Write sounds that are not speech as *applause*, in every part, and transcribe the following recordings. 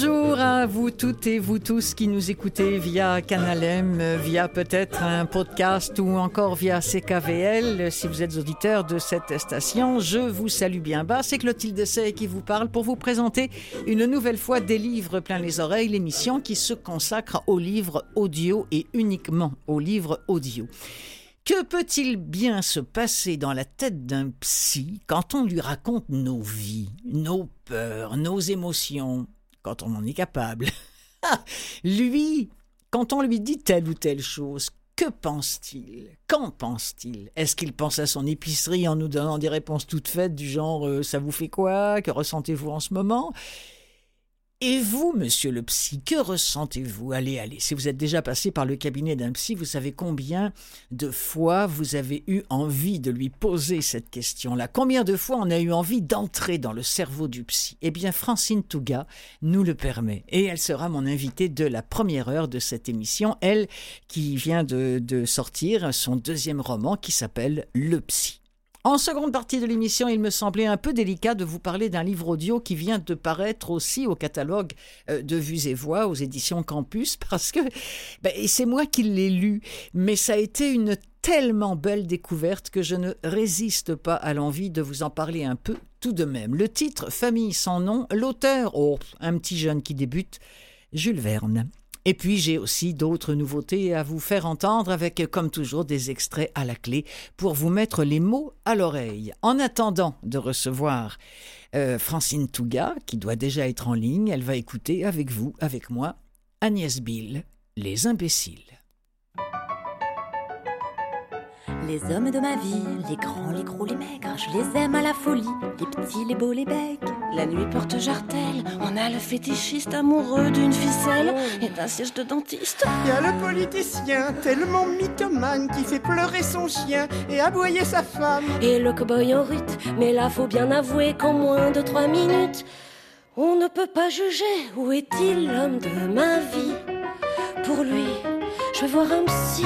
Bonjour à vous toutes et vous tous qui nous écoutez via Canal M, via peut-être un podcast ou encore via CKVL. Si vous êtes auditeur de cette station, je vous salue bien bas. C'est Clotilde Sey qui vous parle pour vous présenter une nouvelle fois des livres plein les oreilles, l'émission qui se consacre aux livres audio et uniquement aux livres audio. Que peut-il bien se passer dans la tête d'un psy quand on lui raconte nos vies, nos peurs, nos émotions, quand on en est capable. *laughs* lui, quand on lui dit telle ou telle chose, que pense-t-il? Qu'en pense-t-il? Est-ce qu'il pense à son épicerie en nous donnant des réponses toutes faites du genre euh, ça vous fait quoi? Que ressentez-vous en ce moment? Et vous, monsieur le psy, que ressentez-vous? Allez, allez, si vous êtes déjà passé par le cabinet d'un psy, vous savez combien de fois vous avez eu envie de lui poser cette question-là? Combien de fois on a eu envie d'entrer dans le cerveau du psy? Eh bien, Francine Touga nous le permet. Et elle sera mon invitée de la première heure de cette émission, elle qui vient de, de sortir son deuxième roman qui s'appelle Le psy. En seconde partie de l'émission, il me semblait un peu délicat de vous parler d'un livre audio qui vient de paraître aussi au catalogue euh, de Vues et Voix aux éditions Campus *laughs* parce que ben, c'est moi qui l'ai lu, mais ça a été une tellement belle découverte que je ne résiste pas à l'envie de vous en parler un peu tout de même. Le titre Famille sans nom, l'auteur, oh, un petit jeune qui débute, Jules Verne. Et puis j'ai aussi d'autres nouveautés à vous faire entendre avec, comme toujours, des extraits à la clé pour vous mettre les mots à l'oreille. En attendant de recevoir euh, Francine Touga, qui doit déjà être en ligne, elle va écouter avec vous, avec moi, Agnès Bill, Les imbéciles. Les hommes de ma vie, les grands, les gros, les maigres, je les aime à la folie, les petits, les beaux, les becs. La nuit porte jartelle, on a le fétichiste amoureux d'une ficelle et d'un siège de dentiste. Y a le politicien, tellement mythomane, qui fait pleurer son chien et aboyer sa femme. Et le cow-boy en rut, mais là faut bien avouer qu'en moins de trois minutes, on ne peut pas juger où est-il l'homme de ma vie. Pour lui, je vais voir un psy.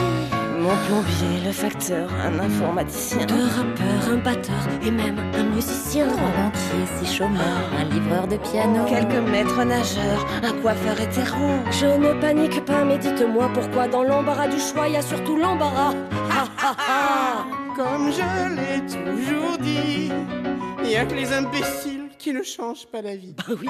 Mon plombier, le facteur, un informaticien. Deux rappeurs, un batteur et même un musicien. Trois banquiers, six chômeurs, un livreur de piano. Quelques maîtres nageurs, un coiffeur hétéro. Je ne panique pas, mais dites-moi pourquoi dans l'embarras du choix, il y a surtout l'embarras. Ha ha ha Comme je l'ai toujours dit, il n'y a que les imbéciles qui ne changent pas la vie. Bah oui.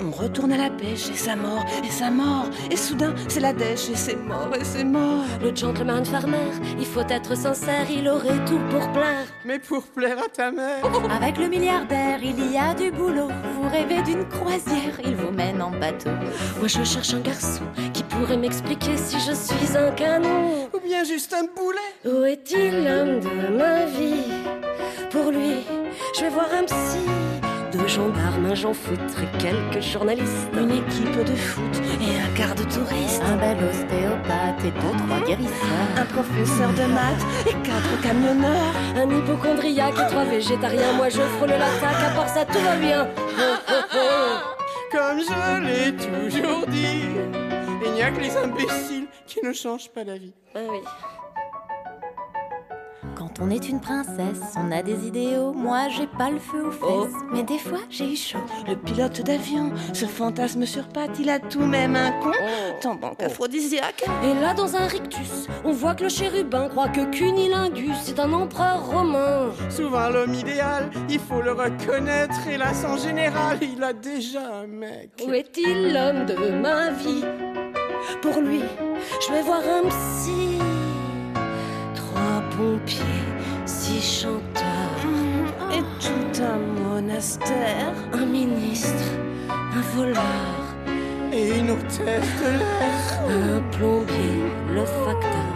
On retourne à la pêche et ça mord, et ça mord, et soudain c'est la dèche et c'est mort, et c'est mort. Le gentleman farmer, il faut être sincère, il aurait tout pour plaire. Mais pour plaire à ta mère, Avec le milliardaire, il y a du boulot. Vous rêvez d'une croisière, il vous mène en bateau. Moi je cherche un garçon qui pourrait m'expliquer si je suis un canon. ou bien juste un boulet. Où est-il l'homme de ma vie? Pour lui, je vais voir un psy. Deux gendarmes, un Jean foutre et quelques journalistes. Une équipe de foot et un quart de touristes. Un bel ostéopathe et deux, trois guérisseurs. Un professeur de maths et quatre camionneurs. Un hypochondriaque et trois végétariens. Moi je frôle l'attaque, à part ça tout va bien. Oh, oh, oh. Comme je l'ai toujours dit, il n'y a que les imbéciles qui ne changent pas la vie. Ah oui. On est une princesse, on a des idéaux. Moi, j'ai pas le feu aux fesses. Oh. Mais des fois, j'ai eu chaud. Le pilote d'avion, ce fantasme sur pattes, il a tout même un con, tendant qu'aphrodisiaque. Et là, dans un rictus, on voit que le chérubin croit que Cunilingus est un empereur romain. Souvent l'homme idéal, il faut le reconnaître, hélas en général, il a déjà un mec. Où est-il l'homme de ma vie? Pour lui, je vais voir un psy. Trois pompiers, six chanteurs et tout un monastère. Un ministre, un voleur, Et une hôtesse de l'air. un plombier, le facteur,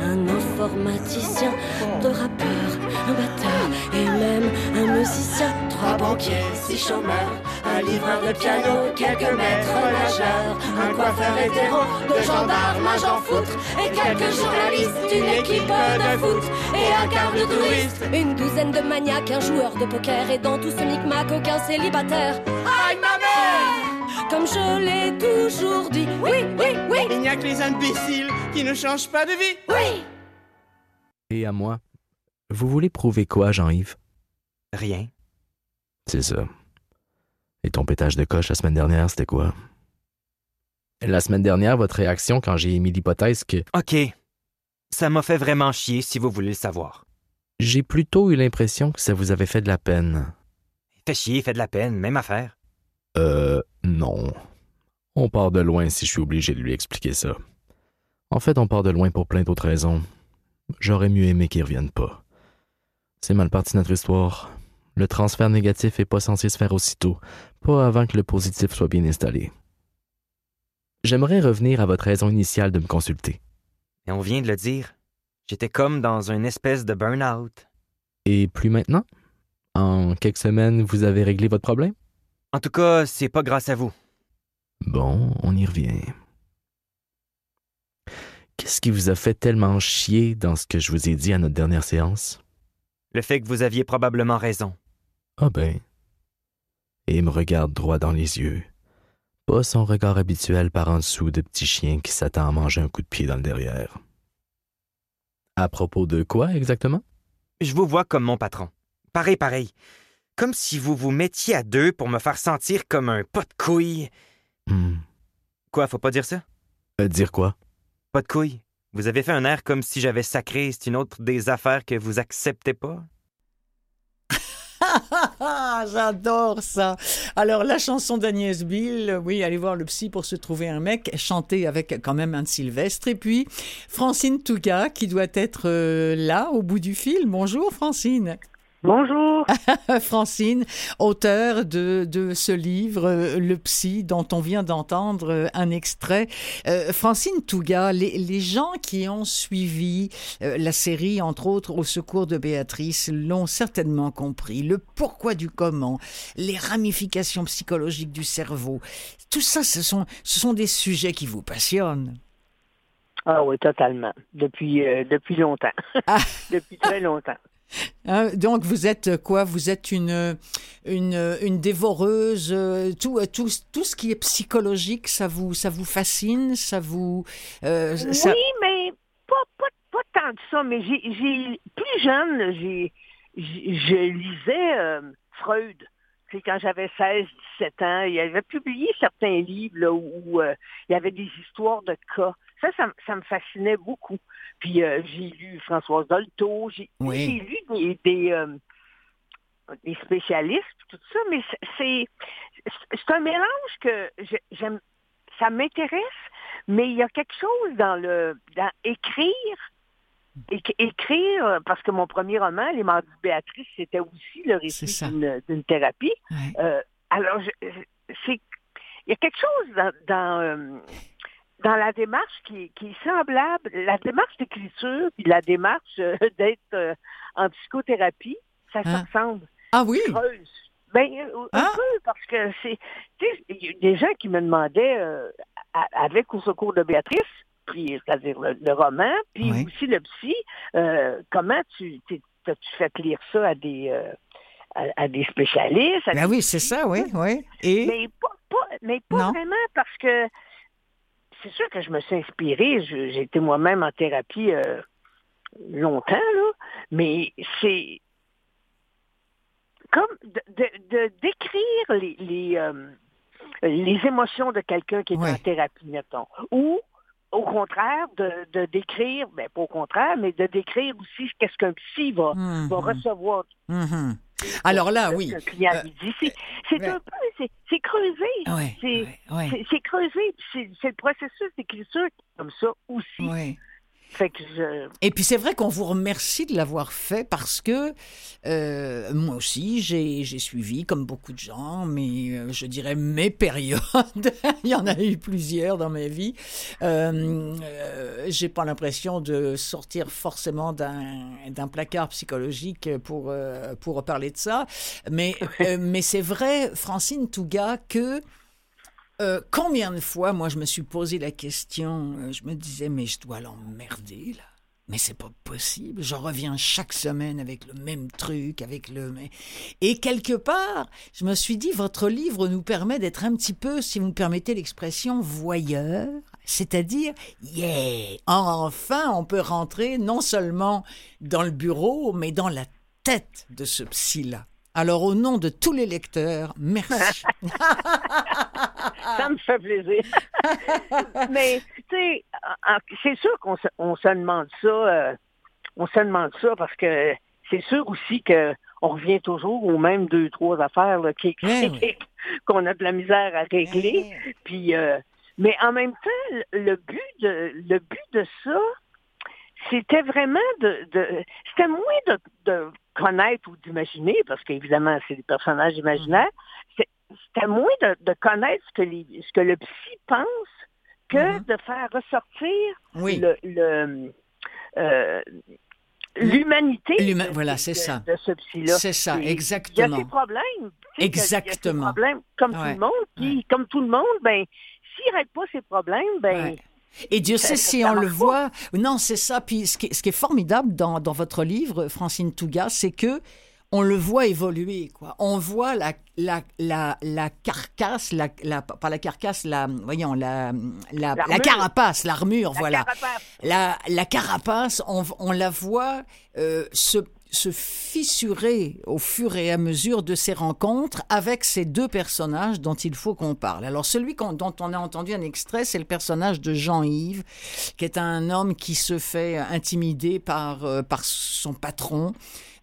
un informaticien, deux rappeurs, un batteur et même un musicien. Trois banquiers, six chômeurs, un livreur de piano, quelques maîtres nageurs, un coiffeur hétéro, deux gendarmes, un j'en foutre, et quelques journalistes, une équipe de foot et un quart de touristes. Une douzaine de maniaques, un joueur de poker et dans tout ce micmac, aucun célibataire. Comme je l'ai toujours dit, oui, oui, oui, Il n'y a que les imbéciles qui ne changent pas de vie. oui Et à moi. Vous voulez prouver quoi, Jean-Yves? Rien. C'est ça. Et ton pétage de coche la semaine dernière, c'était quoi? La semaine dernière, votre réaction quand j'ai émis l'hypothèse que OK. Ça m'a fait vraiment chier si vous voulez le savoir. j'ai plutôt eu l'impression que ça vous avait fait de la peine. Fait chier, fait de la peine, même affaire. Euh, non. On part de loin si je suis obligé de lui expliquer ça. En fait, on part de loin pour plein d'autres raisons. J'aurais mieux aimé qu'il revienne pas. C'est mal parti notre histoire. Le transfert négatif est pas censé se faire aussitôt, pas avant que le positif soit bien installé. J'aimerais revenir à votre raison initiale de me consulter. Et on vient de le dire. J'étais comme dans une espèce de burn-out. Et plus maintenant? En quelques semaines, vous avez réglé votre problème? En tout cas, c'est pas grâce à vous. Bon, on y revient. Qu'est-ce qui vous a fait tellement chier dans ce que je vous ai dit à notre dernière séance? Le fait que vous aviez probablement raison. Ah ben. Et il me regarde droit dans les yeux. Pas son regard habituel par en dessous de petit chien qui s'attend à manger un coup de pied dans le derrière. À propos de quoi exactement? Je vous vois comme mon patron. Pareil, pareil. Comme si vous vous mettiez à deux pour me faire sentir comme un pot de couille. Hmm. Quoi, faut pas dire ça? Euh, dire quoi? Pas de couille. Vous avez fait un air comme si j'avais sacré. C'est une autre des affaires que vous acceptez pas? *laughs* J'adore ça. Alors, la chanson d'Agnès Bill, oui, allez voir le psy pour se trouver un mec, chantée avec quand même un Sylvestre. Et puis, Francine Touga, qui doit être euh, là, au bout du fil. Bonjour, Francine. Bonjour. *laughs* Francine, auteure de, de ce livre, euh, Le Psy, dont on vient d'entendre euh, un extrait. Euh, Francine Touga, les, les gens qui ont suivi euh, la série, entre autres au secours de Béatrice, l'ont certainement compris. Le pourquoi du comment, les ramifications psychologiques du cerveau, tout ça, ce sont, ce sont des sujets qui vous passionnent. Ah oui, totalement. Depuis, euh, depuis longtemps. Ah. *laughs* depuis très longtemps. Hein, donc vous êtes quoi? Vous êtes une une, une dévoreuse. euh, Tout, euh, tout tout ce qui est psychologique, ça vous ça vous fascine, ça vous euh, ça- Oui, mais pas, pas, pas tant que ça. Mais j'ai, j'ai plus jeune, j'ai, je lisais euh, Freud. C'est quand j'avais 16, 17 ans. Il avait publié certains livres là, où euh, il y avait des histoires de cas. Ça, ça, ça me fascinait beaucoup. Puis euh, j'ai lu Françoise Dolto, j'ai, Oui. lu des, des, euh, des spécialistes, tout ça, mais c'est, un mélange que j'aime, ça m'intéresse, mais il y a quelque chose dans le dans écrire éc- écrire parce que mon premier roman Les Mardis de Béatrice c'était aussi le récit d'une, thérapie Ouais. Euh, alors c'est il y a quelque chose dans dans, dans la démarche qui, qui est semblable la démarche d'écriture puis la démarche euh, *laughs* d'être euh, en psychothérapie ça se Hein? ressemble Ah oui? creuse. Ben, euh, un Ah. peu, parce que c'est. Tu sais, il y a des gens qui me demandaient, euh, avec Au secours de Béatrice, puis, c'est-à-dire le, le roman, puis Oui. aussi le psy, comment tu t'as-tu fait lire ça à des. à, à des spécialistes. à Ben des- oui, c'est ça, oui, oui. Et Mais pas, pas- mais pas Non. vraiment parce que c'est sûr que je me suis inspirée. J'ai été moi-même en thérapie euh, longtemps, là, mais c'est comme de, de- de- décrire les, les, euh, les émotions de quelqu'un qui est en thérapie, mettons. Ou au contraire, de, de décrire, ben pas au contraire, mais de décrire aussi qu'est-ce qu'un psy va, Mhm. va recevoir. Mhm. Alors là, oui. Euh. C'est, ouais. un peu, c'est, creusé. Ouais, C'est- ouais, creusé, c'est, le processus d'écriture qui est comme ça aussi. Oui. Fait que je... Et puis c'est vrai qu'on vous remercie de l'avoir fait parce que euh, moi aussi j'ai j'ai suivi comme beaucoup de gens, mais euh, je dirais mes périodes. *laughs* Il y en a eu plusieurs dans ma vie. Euh, euh, j'ai pas l'impression de sortir forcément d'un d'un placard psychologique pour pour parler de ça, mais mais c'est vrai, Francine Touga, que euh, combien de fois, moi, je me suis posé la question, euh, je me disais, mais je dois l'emmerder, là. Mais c'est pas possible. Je reviens chaque semaine avec le même truc, avec le. Et quelque part, je me suis dit, votre livre nous permet d'être un petit peu, si vous me permettez l'expression, voyeur. C'est-à-dire, yeah, enfin, on peut rentrer non seulement dans le bureau, mais dans la tête de ce psy-là. Alors, au nom de tous les lecteurs, merci. *laughs* *laughs* ça me fait plaisir. Mais, tu sais, c'est sûr qu'on se, on se demande ça. euh, on se demande ça parce que c'est sûr aussi que on revient toujours aux mêmes deux, trois affaires là, qui, Eh oui. *laughs* qu'on a de la misère à régler. Puis, euh, mais en même temps, le- le but de, le but de ça, c'était vraiment de, de c'était moins de, de connaître ou d'imaginer, parce qu'évidemment, c'est des personnages imaginaires, c'est- c'était moins de, de connaître ce que, les, ce que le psy pense que Mhm. de faire ressortir Oui. le, le, euh, l'humanité L'humain- voilà, de- c'est ça. de ce psy-là. C'est ça, Et Il y a exactement. ses problèmes. a- il y a Exactement. problèmes comme tout le monde. Puis, comme tout le monde, ben, s'il règle pas ses problèmes, ben, Ouais. Et Dieu sait si on le voit. Non, c'est ça. Puis ce qui, est, ce qui est formidable dans, dans votre livre, Francine Touga, c'est que on le voit évoluer. Quoi. On voit la, la, la, la carcasse, la, la, pas la carcasse, la, voyons, la, la, carapace, l'armure, la voilà. carapace. La, la carapace, on, on la voit euh, se, se fissurer au fur et à mesure de ces rencontres avec ces deux personnages dont il faut qu'on parle. Alors celui dont on a entendu un extrait, c'est le personnage de Jean-Yves, qui est un homme qui se fait intimider par, euh, par son patron.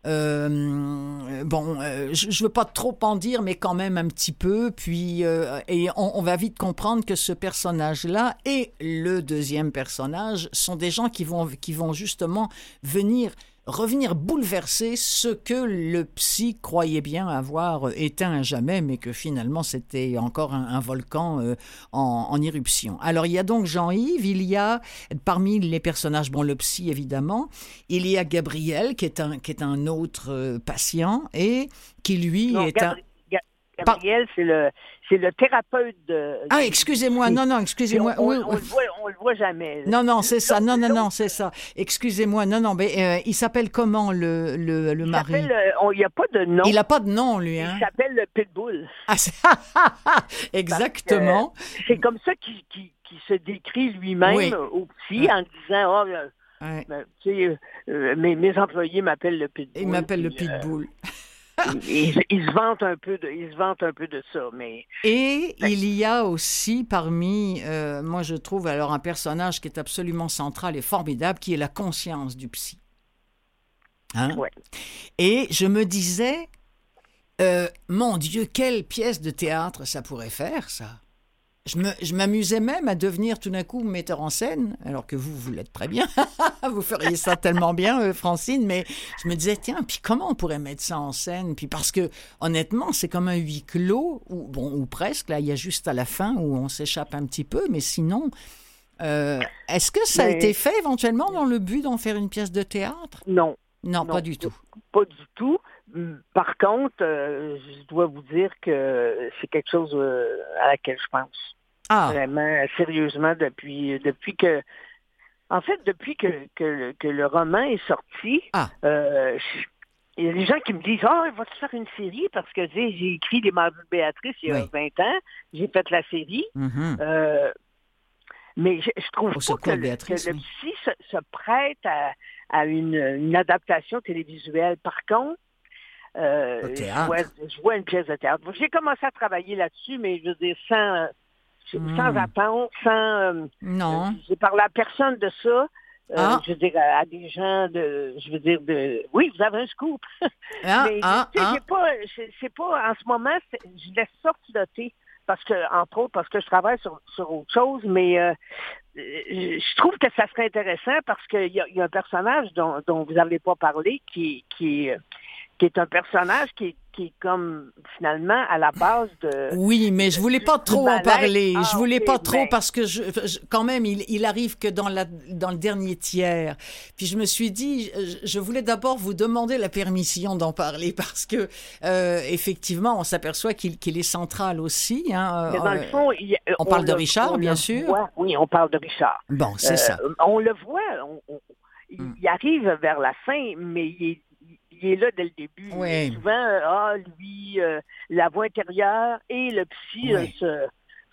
Euh, bon, euh, je ne veux pas trop en dire, mais quand même un petit peu. Puis, et on, on va vite comprendre que ce personnage-là et le deuxième personnage sont des gens qui vont, qui vont justement venir revenir bouleverser ce que le psy croyait bien avoir éteint à jamais, mais que finalement c'était encore un, un volcan euh, en, en éruption. Alors il y a donc Jean-Yves, il y a parmi les personnages, bon le psy évidemment, il y a Gabriel qui est un, qui est un autre euh, patient et qui lui Non, est un... Gabri- Gabriel, c'est le, c'est le thérapeute de. Ah, excusez-moi, non, non, excusez-moi. On, Oui, on, on oui. le voit, on le voit jamais. Non, non, c'est ça. Non, non, non, c'est ça. Excusez-moi. Non, non, mais euh, il s'appelle comment le, le, le Il mari? euh, on- il n'y a pas de nom. Il n'a pas de nom, lui. Hein? Il s'appelle le Pitbull. Ah, *laughs* Exactement. C'est comme ça qu'il se décrit lui-même Oui. au psy Ouais. en disant, oh, euh, Ouais. ben, tu sais, euh, mes, mes employés m'appellent le Pitbull. Il m'appelle le euh, pitbull. Il, il se vante un peu de, il se vante un peu de ça, mais Et il y a aussi parmi, euh, moi je trouve alors un personnage qui est absolument central et formidable, qui est la conscience du psy. Hein? Ouais. Et je me disais, euh, mon Dieu, quelle pièce de théâtre ça pourrait faire, ça. Je m'amusais même à devenir tout d'un coup metteur en scène, alors que vous, vous l'êtes très bien. *laughs* vous feriez ça tellement bien, euh, Francine, mais je me disais, tiens, puis comment on pourrait mettre ça en scène? Puis parce que, honnêtement, c'est comme un huis clos, ou, bon, ou presque, là, il y a juste à la fin où on s'échappe un petit peu, mais sinon, euh, est-ce que ça a été fait éventuellement dans le but d'en faire une pièce de théâtre? Non, non, Non. pas du tout. pas du tout. Par contre, euh, je dois vous dire que c'est quelque chose euh, à laquelle je pense. Ah, Vraiment, sérieusement, depuis, depuis que. En fait, depuis que, que, le- que le roman est sorti, Ah. euh, je- il y a des gens qui me disent Ah, il va te faire une série? Parce que j'ai écrit Les Mardus de Béatrice il y a Oui. 20 ans, j'ai fait la série. mhm. Euh, mais je, je trouve pas que, le- que psy se, se prête à, à une, une adaptation télévisuelle. Par contre, euh, je, vois, je vois une pièce de théâtre. J'ai commencé à travailler là-dessus, mais je veux dire, sans, euh, sans Hmm. attente, sans... euh, non. J'ai parlé à personne de ça. Euh, Ah. Je veux dire, à, à des gens de... Je veux dire, de... Oui, vous avez un scoop. *laughs* Ah, Mais ah, tu sais, ah. j'ai pas, c'est- pas, en ce moment, je laisse ça flotter parce que, entre autres, parce que je travaille sur, sur autre chose, mais euh, je trouve que ça serait intéressant parce qu'il y, y, a un personnage dont, dont vous n'avez pas parlé qui, qui, qui est un personnage qui, qui est comme finalement à la base de. Oui, mais je voulais pas trop en parler. je voulais pas trop parce que je, quand même, il, il, arrive que dans, la, dans le dernier tiers. Puis je me suis dit, je voulais d'abord vous demander la permission d'en parler *laughs* parce que euh, effectivement, on s'aperçoit qu'il qu est central aussi. Hein, mais dans le fond, il, on, on, parle de Richard, bien sûr. Voit, oui, on parle de Richard. Bon, c'est euh, ça. On le voit. On, mm. il arrive vers la fin, mais il est il est là dès le début. Oui. Souvent, euh, ah, lui, euh, la voix intérieure et le psy euh, Oui. se,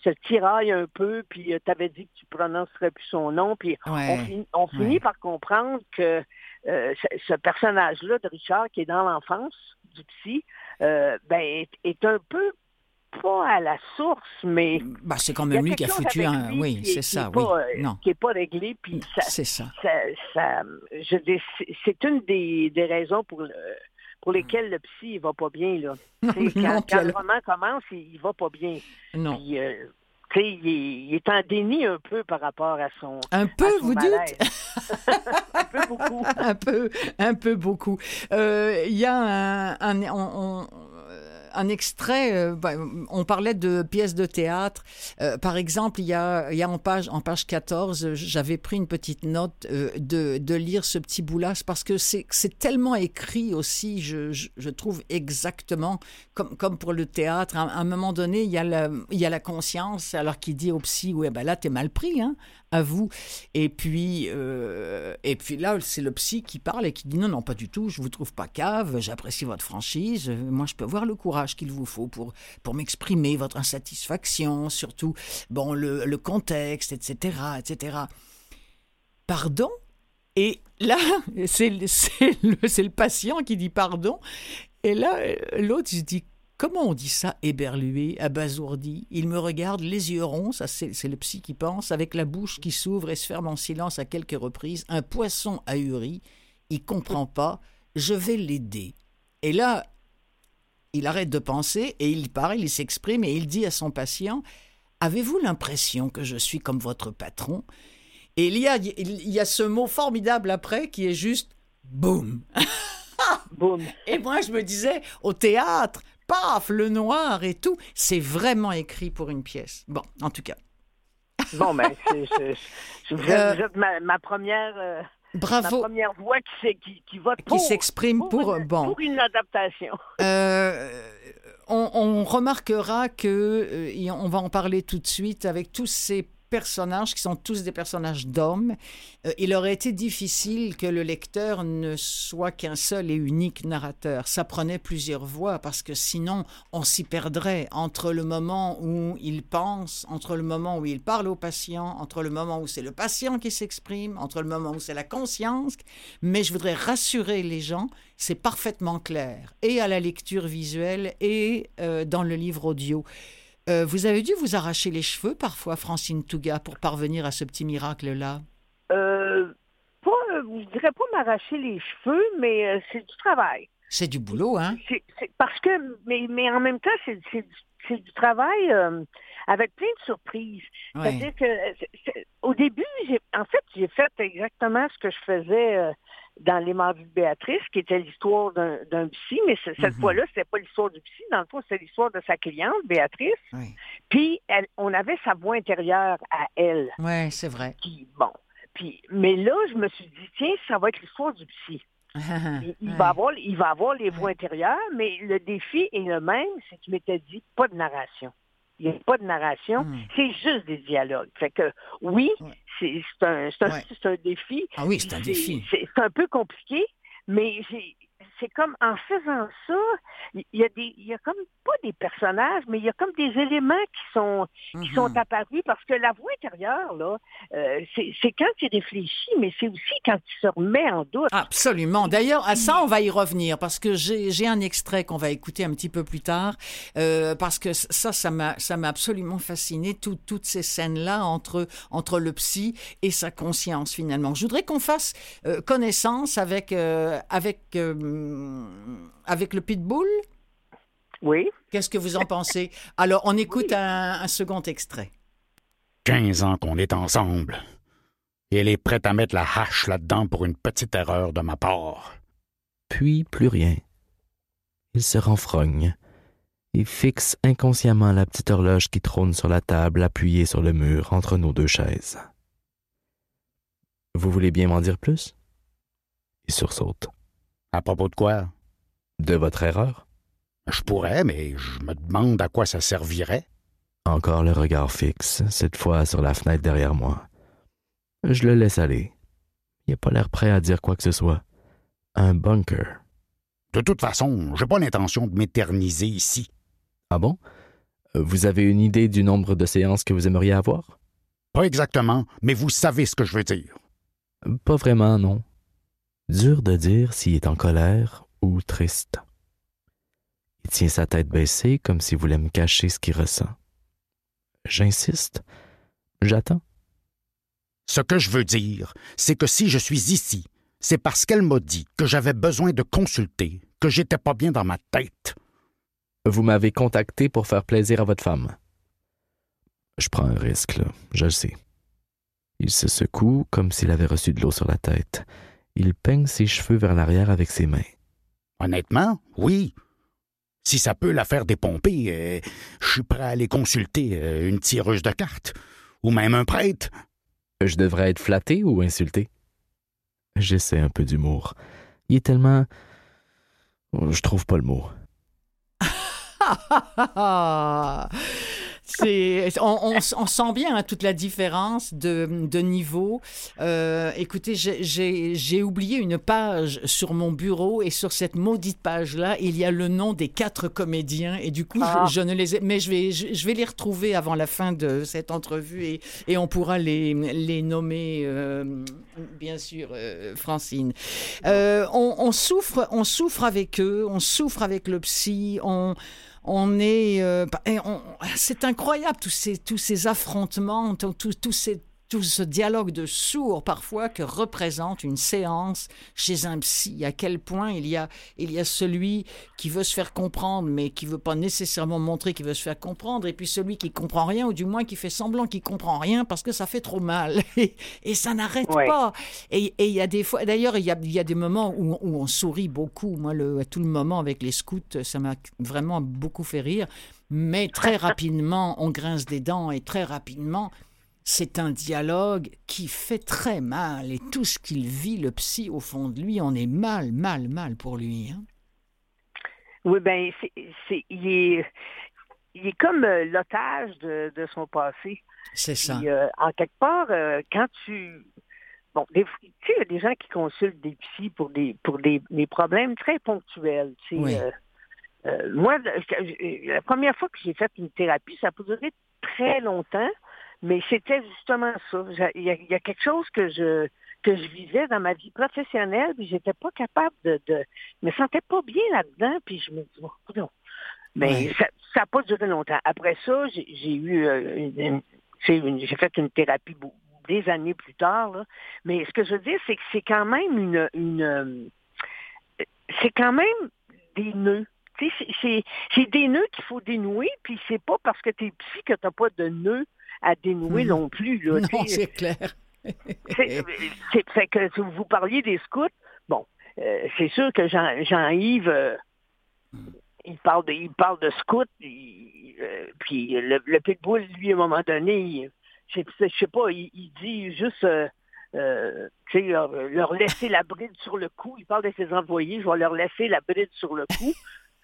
se tiraillent un peu, puis tu avais dit que tu prononcerais plus son nom, puis Ouais. on, finit, on finit Ouais. par comprendre que euh, ce, ce personnage-là de Richard, qui est dans l'enfance du psy, euh, ben, est, est un peu pas à la source, mais Bah, c'est quand même lui qui a foutu un. lui Oui, c'est ça, oui. pas, euh, Non, qui n'est pas réglé, puis ça, c'est ça. c'est- une des, des raisons pour, le- pour lesquelles le psy il va pas bien là. *laughs* Non, quand, le roman commence, il, il va pas bien. Non. Puis, euh, il, est- il est en déni un peu par rapport à son, Un peu, son vous malaise. dites *laughs* un peu beaucoup. *laughs* un peu, un peu beaucoup. Euh, Il y a un, un, on- on- un extrait, euh, bah, on parlait de pièces de théâtre. Euh, par exemple, il y a, il y a en, page, en page 14, euh, j'avais pris une petite note euh, de, lire ce petit bout-là, c'est parce que c'est tellement écrit aussi, je, trouve exactement, comme, pour le théâtre. À, à un moment donné, il y a la, il y a la conscience, alors qu'il dit au psy, ouais, ben là, t'es mal pris, hein, vous. Et puis, euh, et puis là, c'est le psy qui parle et qui dit non, non, pas du tout, je vous trouve pas cave, j'apprécie votre franchise, moi je peux voir le courage qu'il vous faut pour, pour m'exprimer votre insatisfaction, surtout, bon, le, le contexte, etc., etc. Pardon? Et là, *laughs* c'est le- le, patient qui dit pardon. Et là, l'autre, il se dit Comment on dit ça, éberlué, abasourdi? Il me regarde, les yeux ronds, ça c'est le psy qui pense, avec la bouche qui s'ouvre et se ferme en silence à quelques reprises, un poisson ahuri, il comprend pas, je vais l'aider. Et là, il arrête de penser et il parle, il s'exprime et il dit à son patient Avez-vous l'impression que je suis comme votre patron? Et il y a, il y a ce mot formidable après qui est juste boum. Boum. Et moi, je me disais, au théâtre, paf, le noir et tout, c'est vraiment écrit pour une pièce. Bon, en tout cas, Bon, ben, *laughs* vous êtes, Euh, ma, ma première, euh, bravo, première voix qui, s'est- qui, qui vote qui pour, s'exprime pour, une, bon. pour une adaptation. Euh, on, on remarquera que, et on va en parler tout de suite, avec tous ces personnages qui sont tous des personnages d'hommes, euh, il aurait été difficile que le lecteur ne soit qu'un seul et unique narrateur. Ça prenait plusieurs voix parce que sinon on s'y perdrait entre le moment où il pense, entre le moment où il parle au patient, entre le moment où c'est le patient qui s'exprime, entre le moment où c'est la conscience. Mais je voudrais rassurer les gens, c'est parfaitement clair, et à la lecture visuelle et euh, dans le livre audio. Euh, vous avez dû vous arracher les cheveux parfois, Francine Touga, pour parvenir à ce petit miracle-là Euh, pas, euh, je dirais pas m'arracher les cheveux, mais euh, c'est du travail. C'est du boulot, hein? C'est- parce que, mais, mais en même temps, c'est du- du travail euh, avec plein de surprises. Ouais. C'est-à-dire que au début, en fait, j'ai fait exactement ce que je faisais dans Les Mardis de Béatrice, qui était l'histoire d'un psy, mais ce- cette Mhm. fois-là, c'était pas l'histoire du psy, dans le fond, c'était l'histoire de sa cliente, Béatrice. Oui, Puis elle, on avait sa voix intérieure à elle. ouais, c'est vrai. Bon. Puis, mais là, je me suis dit, tiens, ça va être l'histoire du psy. *laughs* Il, il Ouais. va avoir, il va avoir les voix intérieures, mais le défi est le même, c'est que je m'étais dit, pas de narration. Il n'y a pas de narration, Hmm. c'est juste des dialogues. Fait que oui, Ouais. c'est un, c'est un, Ouais. un défi. Ah oui, c'est un défi. C'est un peu compliqué, mais c'est comme en faisant ça, il y a des, il y a comme pas des personnages, mais il y a comme des éléments qui sont qui Mhm. sont apparus parce que la voix intérieure là, euh, c'est quand il réfléchit, mais c'est aussi quand il se remet en doute. Absolument. D'ailleurs, à ça, on va y revenir parce que j'ai j'ai un extrait qu'on va écouter un petit peu plus tard euh, parce que ça, ça m'a ça m'a absolument fasciné tout- toutes ces scènes là entre entre le psy et sa conscience finalement. Je voudrais qu'on fasse euh, connaissance avec avec avec le pitbull? Oui. Qu'est-ce que vous en pensez? *laughs* Alors, on écoute un, un second extrait. 15 ans qu'on est ensemble. Et elle est prête à mettre la hache là-dedans pour une petite erreur de ma part. Puis plus rien. Il se renfrogne et fixe inconsciemment la petite horloge qui trône sur la table appuyée sur le mur entre nos deux chaises. Vous voulez bien m'en dire plus? Il sursaute. À propos de quoi? De votre erreur? Je pourrais, mais je me demande à quoi ça servirait. Encore le regard fixe, cette fois sur la fenêtre derrière moi. Je le laisse aller. Il n'a pas l'air prêt à dire quoi que ce soit. Un bunker. De toute façon, j'ai pas l'intention de m'éterniser ici. Ah bon? Vous avez une idée du nombre de séances que vous aimeriez avoir? Pas exactement, mais vous savez ce que je veux dire. Pas vraiment, non. Dur de dire s'il est en colère ou triste. Il tient sa tête baissée comme s'il voulait me cacher ce qu'il ressent. J'insiste. J'attends. Ce que je veux dire, c'est que si je suis ici, c'est parce qu'elle m'a dit que j'avais besoin de consulter, que j'étais pas bien dans ma tête. Vous m'avez contacté pour faire plaisir à votre femme. Je prends un risque, là, je le sais. Il se secoue comme s'il avait reçu de l'eau sur la tête. Il peigne ses cheveux vers l'arrière avec ses mains. Honnêtement, oui. Si ça peut la faire dépomper, euh, je suis prêt à aller consulter euh, une tireuse de cartes, ou même un prêtre. Je devrais être flatté ou insulté? J'essaie un peu d'humour. Il est tellement. Je trouve pas le mot. *laughs* C'est, on, on, on, sent bien hein, toute la différence de, de niveau. Euh, écoutez, j'ai oublié une page sur mon bureau et sur cette maudite page-là, il y a le nom des quatre comédiens et du coup, ah. je, je, ne les ai... Mais je vais, je, je, vais les retrouver avant la fin de cette entrevue et, et on pourra les, les nommer, euh, bien sûr, euh, Francine. Euh, on, on, souffre, on souffre avec eux, on souffre avec le psy, on on est, euh, c'est incroyable tous ces tous ces affrontements, tous ces tout ce dialogue de sourds parfois que représente une séance chez un psy, à quel point il y a, il y a celui qui veut se faire comprendre mais qui veut pas nécessairement montrer qu'il veut se faire comprendre, et puis celui qui comprend rien ou du moins qui fait semblant qu'il comprend rien parce que ça fait trop mal *laughs* et, et ça n'arrête ouais. pas. Et, il y a des fois, d'ailleurs il y a, il y a des moments où, où on sourit beaucoup. Moi, le, tout le moment avec les scouts, ça m'a vraiment beaucoup fait rire. Mais très rapidement, on grince des dents et très rapidement, c'est un dialogue qui fait très mal et tout ce qu'il vit, le psy, au fond de lui, on est mal, mal, mal pour lui. Hein? Oui, ben, c'est, il, est, il est comme euh, l'otage de, de, son passé. C'est ça. Et, euh, en quelque part, euh, quand tu. Bon, des, tu sais, il y a des gens qui consultent des psys pour des, pour des, des problèmes très ponctuels. Tu sais, oui. moi, la première fois que j'ai fait une thérapie, ça a duré très longtemps. Mais c'était justement ça. Il y, a, il y, a, quelque chose que je que je vivais dans ma vie professionnelle, puis j'étais pas capable de, de me sentais pas bien là-dedans, puis je me dis oh, non. Mais ça n'a pas duré longtemps. Après ça, j'ai eu euh, une, une, j'ai fait une thérapie des années plus tard. Là. Mais ce que je veux dire, c'est que c'est quand même une, une c'est quand même des nœuds c'est des nœuds qu'il faut dénouer, puis c'est pas parce que tu es psy que tu pas de nœuds à dénouer mmh. non plus. Là, *laughs* non, c'est clair. *laughs* c'est que si vous parliez des scouts, bon, euh, c'est sûr que Jean-Yves, euh, il, parle de, il parle de scouts, il, euh, puis le, le pitbull, lui, à un moment donné, il, je, je sais pas, il, il dit juste... Euh, leur, leur laisser la bride sur le cou. Il parle de ses employés, je vais leur laisser la bride sur le cou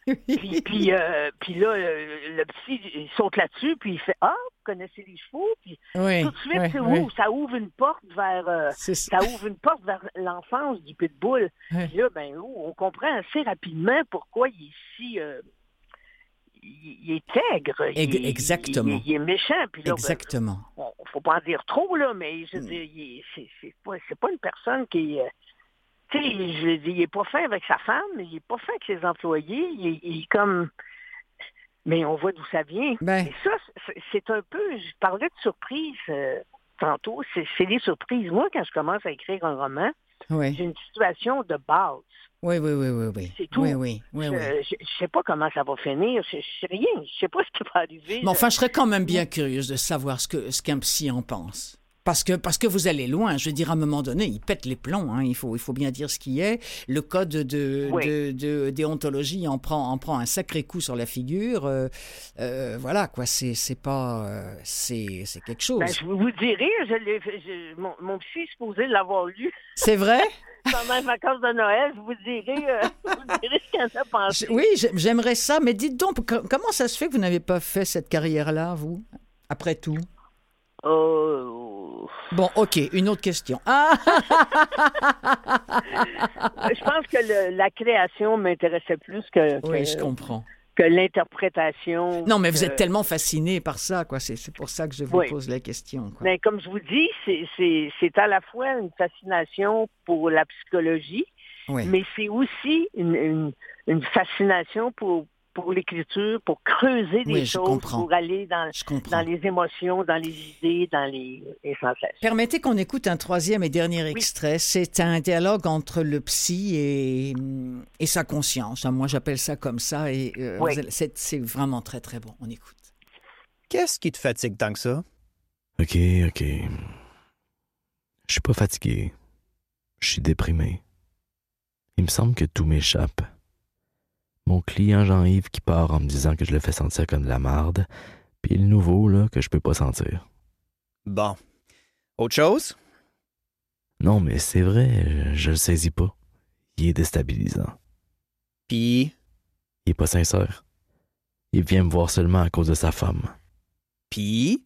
*laughs* puis, puis, euh, puis là, le, le petit, il saute là-dessus, puis il fait Ah, connaissez les chevaux? Puis oui, tout de suite, oui, c'est oui. où ça ouvre une porte vers euh, ça. ça. ouvre une porte vers l'enfance du pitbull. Puis là, ben, oh, on comprend assez rapidement pourquoi il est si. Euh, il, il, est aigre. Il, Exactement. Il, il, est méchant. Puis là, Exactement. Ben, on, faut pas en dire trop, là, mais je veux dire, c'est, pas, pas une personne qui est sais, je dis, il est pas fin avec sa femme, il est pas fin avec ses employés, il il est comme... Mais on voit d'où ça vient. Ben. Et ça, c'est un peu... Je parlais de surprise euh, tantôt. C'est des surprises. Moi, quand je commence à écrire un roman, oui. j'ai une situation de base. Oui, oui, oui, oui, oui. C'est tout. Oui, oui, oui, oui. Je, je sais pas comment ça va finir. Je, je sais rien. Je sais pas ce qui va arriver. Mais enfin, je serais quand même bien curieuse de savoir ce que ce qu'un psy en pense. Parce que, parce que vous allez loin, je veux dire, à un moment donné, il pète les plombs, hein, il, faut, il faut bien dire ce qui est. Le code de, Oui. de, de déontologie en prend, en prend un sacré coup sur la figure. euh, euh, voilà, quoi, c'est c'est pas... euh, c'est c'est quelque chose. Ben, je vous dirai, je l'ai je- mon, mon est supposé l'avoir lu C'est vrai? *laughs* pendant les vacances de Noël. Je vous dirai, euh, *laughs* vous dirai ce qu'elle a pensé. Oui, j'ai- j'aimerais ça, mais dites donc, co- comment ça se fait que vous n'avez pas fait cette carrière-là, vous, après tout? Euh, Bon, OK, une autre question. Ah! *laughs* je pense que le- la création m'intéressait plus que, Oui, je comprends. que l'interprétation. Non, mais vous que- êtes tellement fasciné par ça, quoi. C'est pour ça que je vous Oui. pose la question. Quoi. Mais comme je vous dis, c'est- à la fois une fascination pour la psychologie, Oui. mais c'est aussi une, une, une fascination pour, pour l'écriture, pour creuser des Oui, choses, comprends. pour aller dans, les émotions, dans les idées, dans les, les sensations. Permettez qu'on écoute un troisième et dernier extrait. C'est un dialogue entre le psy et, et sa conscience. Moi, j'appelle ça comme ça. Et euh, Oui. c'est vraiment très, très bon. On écoute. Qu'est-ce qui te fatigue tant que ça? Ok, ok. Je suis pas fatigué. Je suis déprimé. Il me semble que tout m'échappe. Mon client Jean-Yves qui part en me disant que je le fais sentir comme de la marde, puis le nouveau, là, que je peux pas sentir. Bon. Autre chose? Non, mais c'est vrai, je, le saisis pas. Il est déstabilisant. Puis, Il est pas sincère. Il vient me voir seulement à cause de sa femme. puis,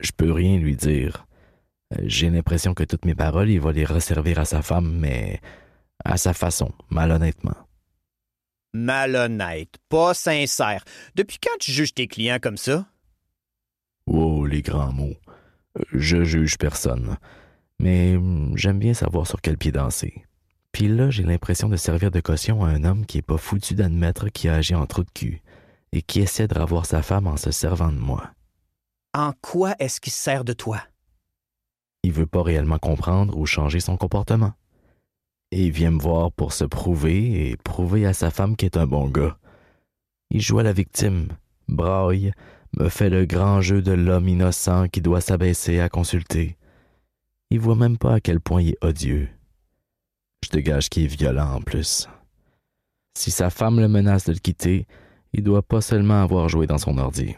Je peux rien lui dire. J'ai l'impression que toutes mes paroles, il va les resservir à sa femme, mais à sa façon, malhonnêtement. Malhonnête, pas sincère. Depuis quand tu juges tes clients comme ça? Wow, les grands mots. Je juge personne. Mais hum, j'aime bien savoir sur quel pied danser. Puis là, j'ai l'impression de servir de caution à un homme qui est pas foutu d'admettre qu'il a agi en trou de cul et qui essaie de revoir sa femme en se servant de moi. En quoi est-ce qu'il se sert de toi? Il veut pas réellement comprendre ou changer son comportement. Et il vient me voir pour se prouver et prouver à sa femme qu'il est un bon gars. Il joue à la victime, braille, me fait le grand jeu de l'homme innocent qui doit s'abaisser à consulter. Il voit même pas à quel point il est odieux. Je te gage qu'il est violent en plus. Si sa femme le menace de le quitter, il doit pas seulement avoir joué dans son ordi.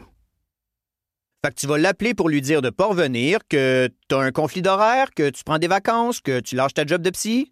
Fait que tu vas l'appeler pour lui dire de pas revenir, que t'as un conflit d'horaire, que tu prends des vacances, que tu lâches ta job de psy?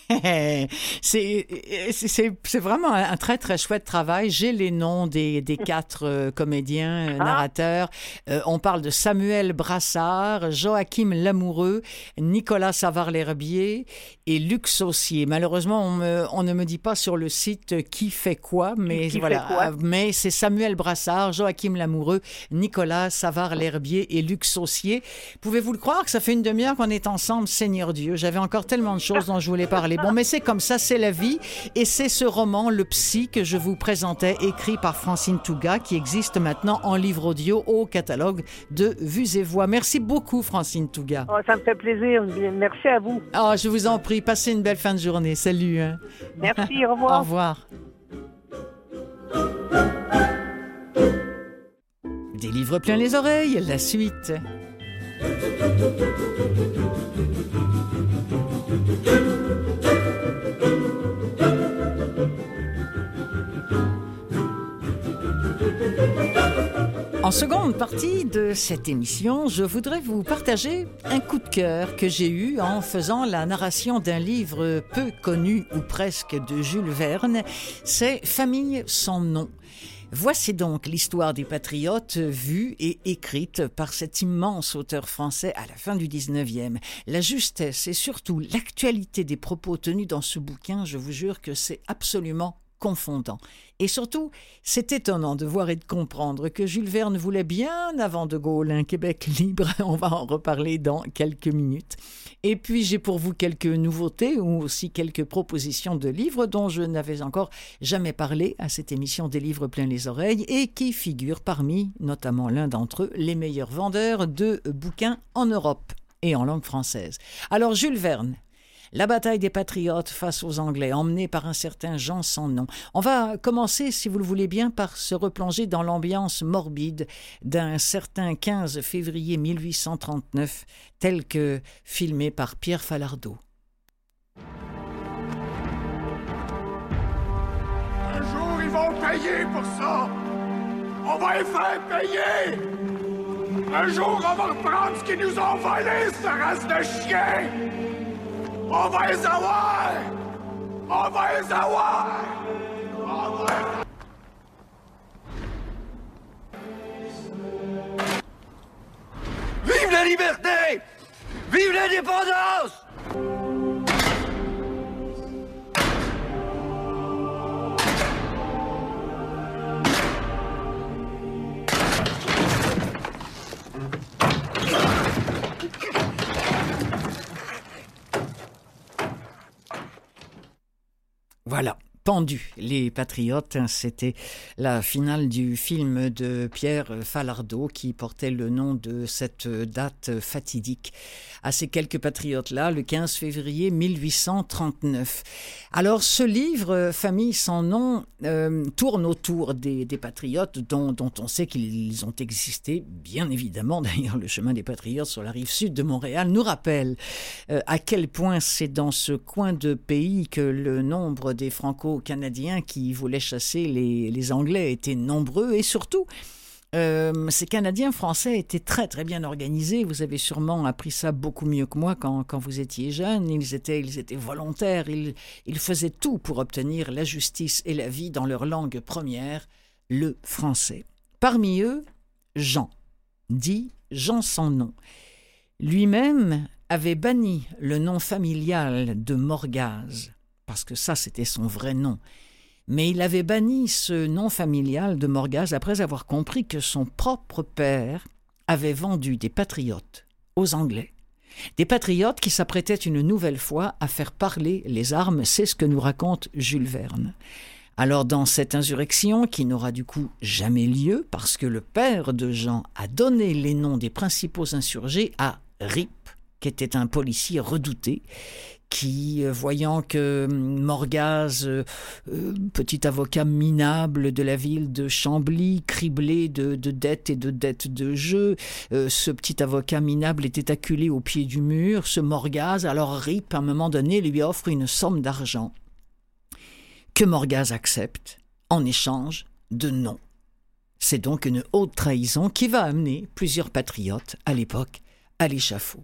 c'est vraiment un très, très chouette travail. J'ai les noms des, des quatre euh, comédiens, euh, Ah. narrateurs. Euh, on parle de Samuel Brassard, Joachim Lamoureux, Nicolas Savard-L'Herbier et Luc Saucier. Malheureusement, on, me- on ne me dit pas sur le site qui fait quoi, mais Qui voilà. quoi? Mais c'est Samuel Brassard, Joachim Lamoureux, Nicolas Savard-L'Herbier et Luc Saucier. Pouvez-vous le croire que ça fait une demi-heure qu'on est ensemble, Seigneur Dieu? J'avais encore tellement de choses dont je voulais parler. Bon, mais c'est comme ça, c'est la vie. Et c'est ce roman, Le Psy, que je vous présentais, écrit par Francine Touga, qui existe maintenant en livre audio au catalogue de Vues et Voix. Merci beaucoup, Francine Touga. Oh, ça me fait plaisir. Merci à vous. Ah, je vous en prie, passez une belle fin de journée. Salut. hein. Merci, au *laughs* Au revoir. revoir. Des livres plein les oreilles, la suite. En seconde partie de cette émission, je voudrais vous partager un coup de cœur que j'ai eu en faisant la narration d'un livre peu connu ou presque de Jules Verne. C'est Famille sans nom. Voici donc l'histoire des patriotes vue et écrite par cet immense auteur français à la fin du 19e. La justesse et surtout l'actualité des propos tenus dans ce bouquin, je vous jure que c'est absolument confondant. Et surtout, c'est étonnant de voir et de comprendre que Jules Verne voulait bien avant De Gaulle un Québec libre. *laughs* On va en reparler dans quelques minutes. Et puis j'ai pour vous quelques nouveautés ou aussi quelques propositions de livres dont je n'avais encore jamais parlé à cette émission des livres plein les oreilles et qui figurent parmi, notamment l'un d'entre eux, les meilleurs vendeurs de bouquins en Europe et en langue française. Alors Jules Verne, La bataille des patriotes face aux Anglais, emmenée par un certain Jean sans nom. On va commencer, si vous le voulez bien, par se replonger dans l'ambiance morbide d'un certain 15 février 1839, tel que filmé par Pierre Falardeau. Un jour, ils vont payer pour ça. On va les faire payer. Un jour, on va reprendre ce qu'ils nous ont volé, cette race de chiens. On va les avoir. On va les avoir. On va les avoir. Vive la liberté Vive l'indépendance Voilà. Pendu, les Patriotes, c'était la finale du film de Pierre Falardeau qui portait le nom de cette date fatidique à ces quelques patriotes-là, le 15 février 1839. Alors ce livre, Famille sans nom, euh, tourne autour des, patriotes dont, on sait qu'ils ont existé, bien évidemment. *laughs* D'ailleurs, le chemin des patriotes sur la rive sud de Montréal nous rappelle euh, à quel point c'est dans ce coin de pays que le nombre des Franco-Canadiens qui voulaient chasser les, Anglais était nombreux et surtout euh, ces Canadiens français étaient très très bien organisés. Vous avez sûrement appris ça beaucoup mieux que moi quand, quand vous étiez jeune. Ils étaient, ils étaient volontaires. Ils, ils faisaient tout pour obtenir la justice et la vie dans leur langue première, le français. Parmi eux, Jean, dit Jean sans nom. Lui-même avait banni le nom familial de Morgase, parce que ça c'était son vrai nom mais il avait banni ce nom familial de Morgase après avoir compris que son propre père avait vendu des patriotes aux Anglais. Des patriotes qui s'apprêtaient une nouvelle fois à faire parler les armes, c'est ce que nous raconte Jules Verne. Alors dans cette insurrection, qui n'aura du coup jamais lieu, parce que le père de Jean a donné les noms des principaux insurgés à Rip, qui était un policier redouté, qui, euh, voyant que hum, Morgaz, euh, euh, petit avocat minable de la ville de Chambly, criblé de, dettes et de dettes de jeu, ce petit avocat minable était acculé au pied du mur. Ce Morgaz, alors Rip, à un moment donné, lui offre une somme d'argent que Morgaz accepte en échange de non. C'est donc une haute trahison qui va amener plusieurs patriotes à l'époque à l'échafaud.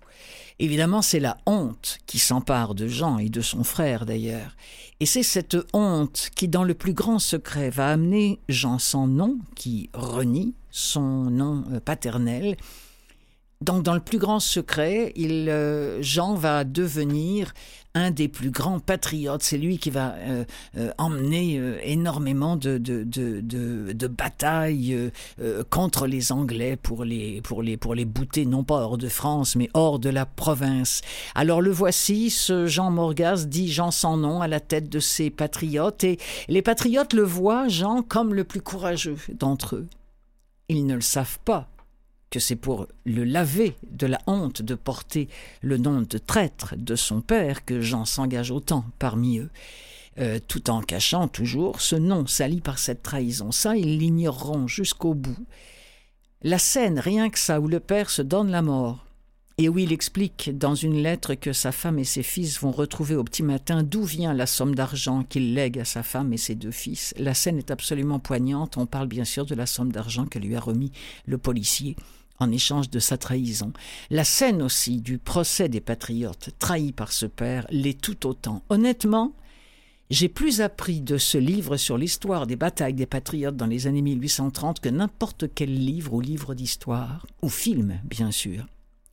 Évidemment, c'est la honte qui s'empare de Jean et de son frère d'ailleurs. Et c'est cette honte qui, dans le plus grand secret, va amener Jean sans nom, qui renie son nom euh, paternel, donc, dans le plus grand secret, il, euh, Jean va devenir un des plus grands patriotes. C'est lui qui va euh, euh, emmener énormément de, batailles contre les Anglais pour les, pour, les, pour les bouter, non pas hors de France, mais hors de la province. Alors le voici, ce Jean Morgas, dit Jean sans nom, à la tête de ces patriotes. Et les patriotes le voient, Jean, comme le plus courageux d'entre eux. Ils ne le savent pas que c'est pour le laver de la honte de porter le nom de traître de son père que Jean s'engage autant parmi eux, euh, tout en cachant toujours ce nom sali par cette trahison. Ça, ils l'ignoreront jusqu'au bout. La scène, rien que ça, où le père se donne la mort, et où il explique dans une lettre que sa femme et ses fils vont retrouver au petit matin d'où vient la somme d'argent qu'il lègue à sa femme et ses deux fils. La scène est absolument poignante. On parle bien sûr de la somme d'argent que lui a remis le policier en échange de sa trahison. La scène aussi du procès des patriotes trahis par ce père l'est tout autant. Honnêtement, j'ai plus appris de ce livre sur l'histoire des batailles des patriotes dans les années 1830 que n'importe quel livre ou livre d'histoire, ou film, bien sûr.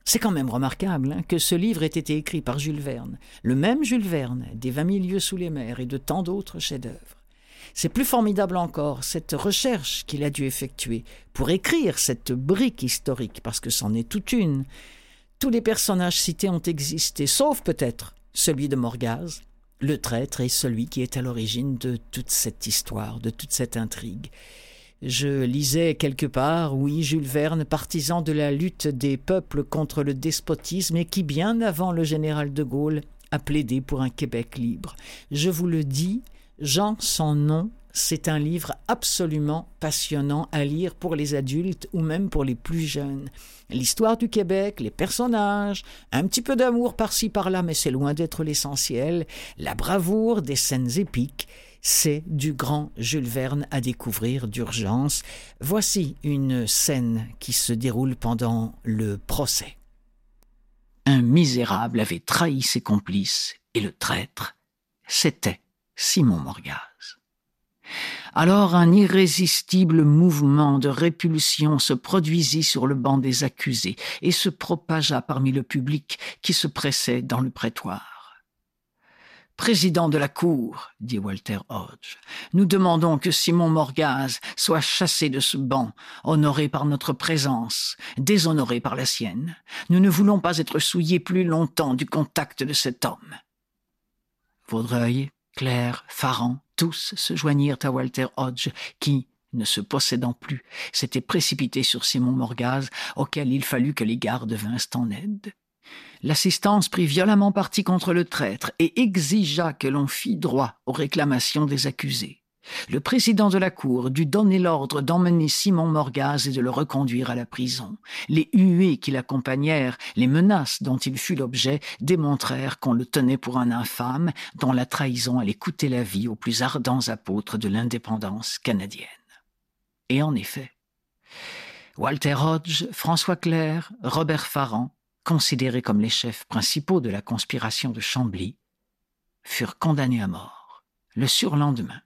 C'est quand même remarquable hein, que ce livre ait été écrit par Jules Verne, le même Jules Verne des Vingt mille lieues sous les mers et de tant d'autres chefs-d'œuvre. C'est plus formidable encore cette recherche qu'il a dû effectuer pour écrire cette brique historique, parce que c'en est toute une. Tous les personnages cités ont existé, sauf peut-être celui de Morgase, le traître et celui qui est à l'origine de toute cette histoire, de toute cette intrigue. Je lisais quelque part, oui, Jules Verne, partisan de la lutte des peuples contre le despotisme et qui, bien avant le général de Gaulle, à plaider pour un Québec libre. Je vous le dis, Jean sans nom, c'est un livre absolument passionnant à lire pour les adultes ou même pour les plus jeunes. L'histoire du Québec, les personnages, un petit peu d'amour par-ci par-là, mais c'est loin d'être l'essentiel, la bravoure des scènes épiques, c'est du grand Jules Verne à découvrir d'urgence. Voici une scène qui se déroule pendant le procès. Un misérable avait trahi ses complices et le traître, c'était Simon Morgaz. Alors un irrésistible mouvement de répulsion se produisit sur le banc des accusés et se propagea parmi le public qui se pressait dans le prétoire. Président de la Cour, dit Walter Hodge, nous demandons que Simon Morgaz soit chassé de ce banc, honoré par notre présence, déshonoré par la sienne. Nous ne voulons pas être souillés plus longtemps du contact de cet homme. Vaudreuil, Claire, Farran, tous se joignirent à Walter Hodge, qui, ne se possédant plus, s'était précipité sur Simon Morgaz, auquel il fallut que les gardes vinssent en aide. L'assistance prit violemment parti contre le traître et exigea que l'on fît droit aux réclamations des accusés. Le président de la cour dut donner l'ordre d'emmener Simon Morgaz et de le reconduire à la prison. Les huées qui l'accompagnèrent, les menaces dont il fut l'objet, démontrèrent qu'on le tenait pour un infâme dont la trahison allait coûter la vie aux plus ardents apôtres de l'indépendance canadienne. Et en effet, Walter Hodge, François Clair, Robert Farran, considérés comme les chefs principaux de la conspiration de Chambly, furent condamnés à mort le surlendemain,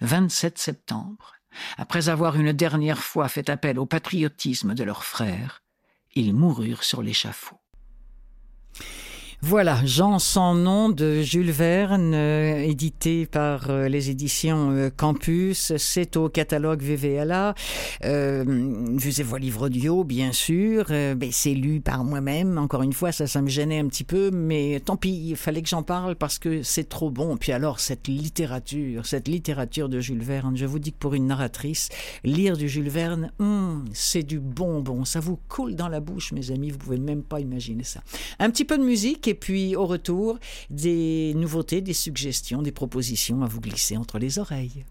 27 septembre, après avoir une dernière fois fait appel au patriotisme de leurs frères, ils moururent sur l'échafaud. Voilà, Jean sans nom de Jules Verne, euh, édité par euh, les éditions euh, Campus. C'est au catalogue VVLA. Je vois livre audio, bien sûr. mais c'est lu par moi-même. Encore une fois, ça, ça me gênait un petit peu, mais tant pis, il fallait que j'en parle parce que c'est trop bon. Puis alors, cette littérature, cette littérature de Jules Verne, je vous dis que pour une narratrice, lire du Jules Verne, hum, c'est du bonbon. Ça vous coule dans la bouche, mes amis. Vous pouvez même pas imaginer ça. Un petit peu de musique et puis au retour, des nouveautés, des suggestions, des propositions à vous glisser entre les oreilles.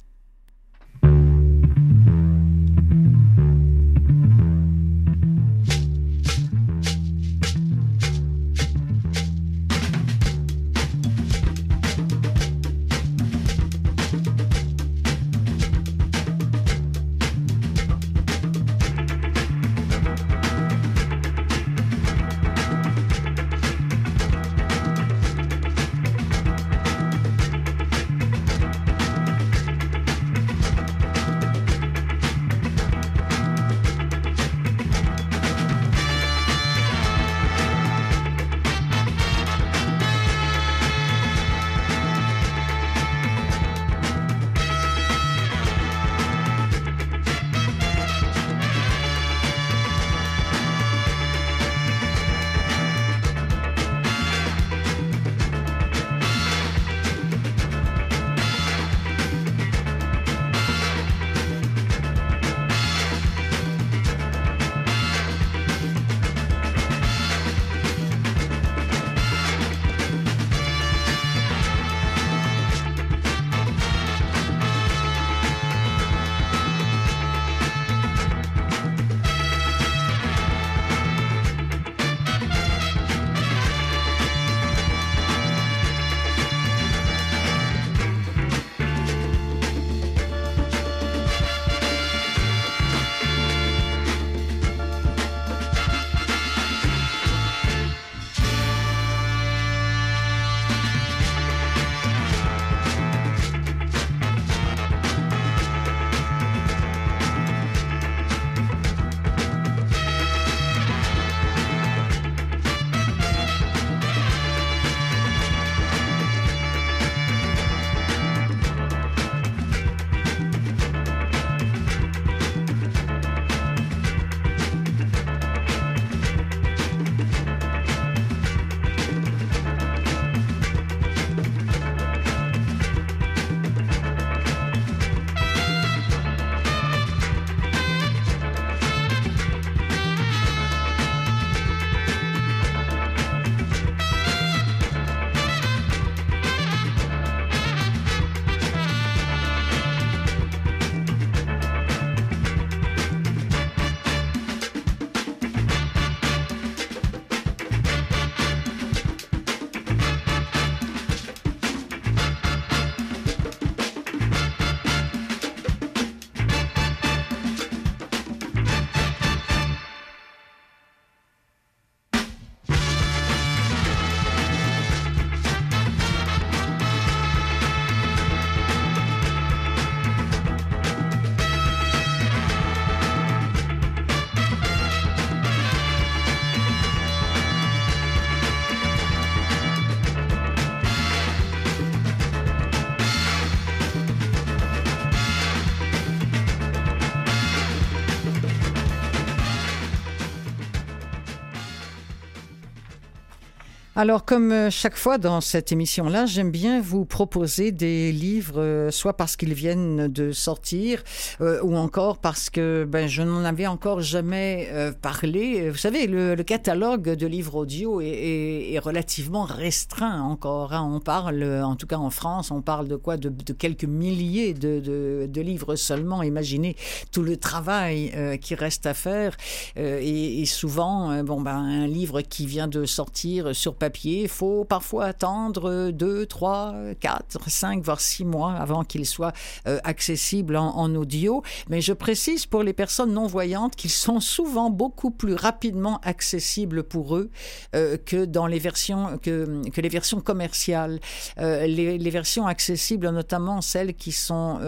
Alors, comme euh, chaque fois dans cette émission-là, j'aime bien vous proposer des livres, euh, soit parce qu'ils viennent de sortir, euh, ou encore parce que ben, je n'en avais encore jamais parlé. Vous savez, le, catalogue de livres audio est, relativement restreint encore. Hein. On parle, en tout cas en France, on parle de quoi? De, quelques milliers de, livres seulement. Imaginez tout le travail qui reste à faire. Et, souvent, bon, ben, un livre qui vient de sortir sur il faut parfois attendre 2, 3, 4, 5, voire 6 mois avant qu'il soit euh, accessible en, audio. Mais je précise pour les personnes non-voyantes qu'ils sont souvent beaucoup plus rapidement accessibles pour eux euh, que dans les versions, que, les versions commerciales. Euh, les, versions accessibles, notamment celles qui sont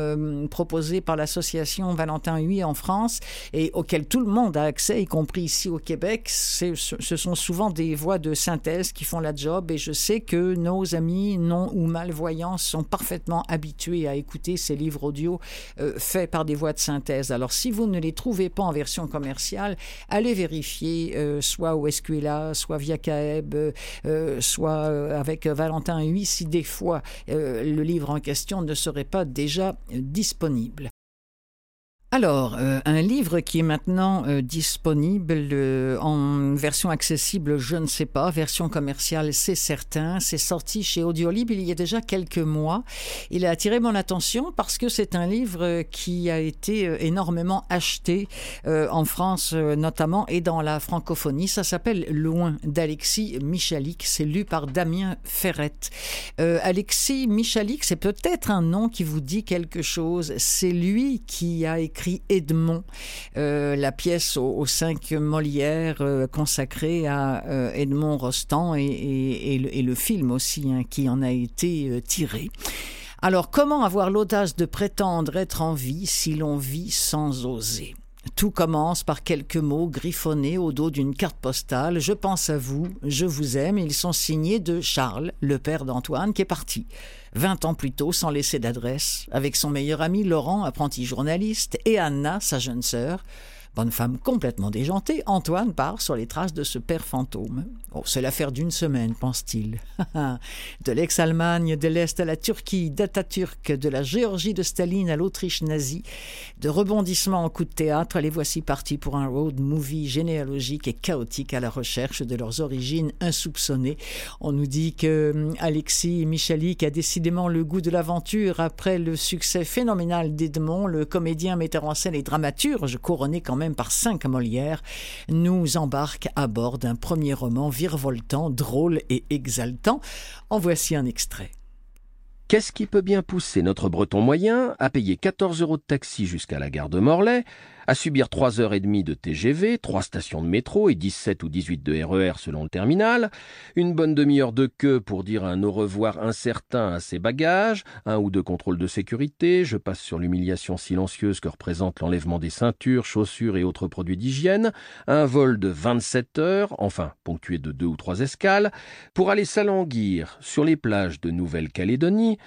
proposées par l'association Valentin Huy en France et auxquelles tout le monde a accès, y compris ici au Québec, ce sont souvent des voix de synthèse qui font la job et je sais que nos amis non ou malvoyants sont parfaitement habitués à écouter ces livres audio euh, faits par des voix de synthèse. Alors si vous ne les trouvez pas en version commerciale, allez vérifier euh, soit au SQLA, soit via Caeb, euh, soit avec Valentin 8 si des fois le livre en question ne serait pas déjà disponible. Alors, euh, un livre qui est maintenant euh, disponible euh, en version accessible, je ne sais pas, version commerciale, c'est certain. C'est sorti chez Audiolib il y a déjà quelques mois. Il a attiré mon attention parce que c'est un livre qui a été énormément acheté en France notamment et dans la francophonie. Ça s'appelle Loin d'Alexis Michalik. C'est lu par Damien Ferrette. Alexis Michalik, c'est peut-être un nom qui vous dit quelque chose. C'est lui qui a écrit Edmond, euh, la pièce aux, cinq Molières euh, consacrée à euh, Edmond Rostand et, le, film aussi hein, qui en a été tiré. Alors comment avoir l'audace de prétendre être en vie si l'on vit sans oser? Tout commence par quelques mots griffonnés au dos d'une carte postale. Je pense à vous, je vous aime. Ils sont signés de Charles, le père d'Antoine, qui est parti. Vingt ans plus tôt, sans laisser d'adresse, avec son meilleur ami Laurent, apprenti journaliste, et Anna, sa jeune sœur. Bonne femme complètement déjantée, Antoine part sur les traces de ce père fantôme. Oh, c'est l'affaire d'une semaine, pense-t-il. *laughs* de l'ex-Allemagne, de l'Est à la Turquie, d'Atatürk, de la Géorgie de Staline à l'Autriche nazie, de rebondissements en coup de théâtre, les voici partis pour un road movie généalogique et chaotique à la recherche de leurs origines insoupçonnées. On nous dit que hum, Alexis Michalik a décidément le goût de l'aventure après le succès phénoménal d'Edmond, le comédien, metteur en scène et dramaturge couronné quand même par cinq Molières, nous embarque à bord d'un premier roman virevoltant, drôle et exaltant. En voici un extrait. Qu'est-ce qui peut bien pousser notre breton moyen à payer 14 euros de taxi jusqu'à la gare de Morlaix, à subir trois heures et demie de TGV, trois stations de métro et 17 ou 18 de RER e selon le terminal, une bonne demi-heure de queue pour dire un au revoir incertain à ses bagages, un ou deux contrôles de sécurité, je passe sur l'humiliation silencieuse que représente l'enlèvement des ceintures, chaussures et autres produits d'hygiène, un vol de 27 heures, enfin ponctué de deux ou trois escales, pour aller s'alanguir sur les plages de Nouvelle-Calédonie,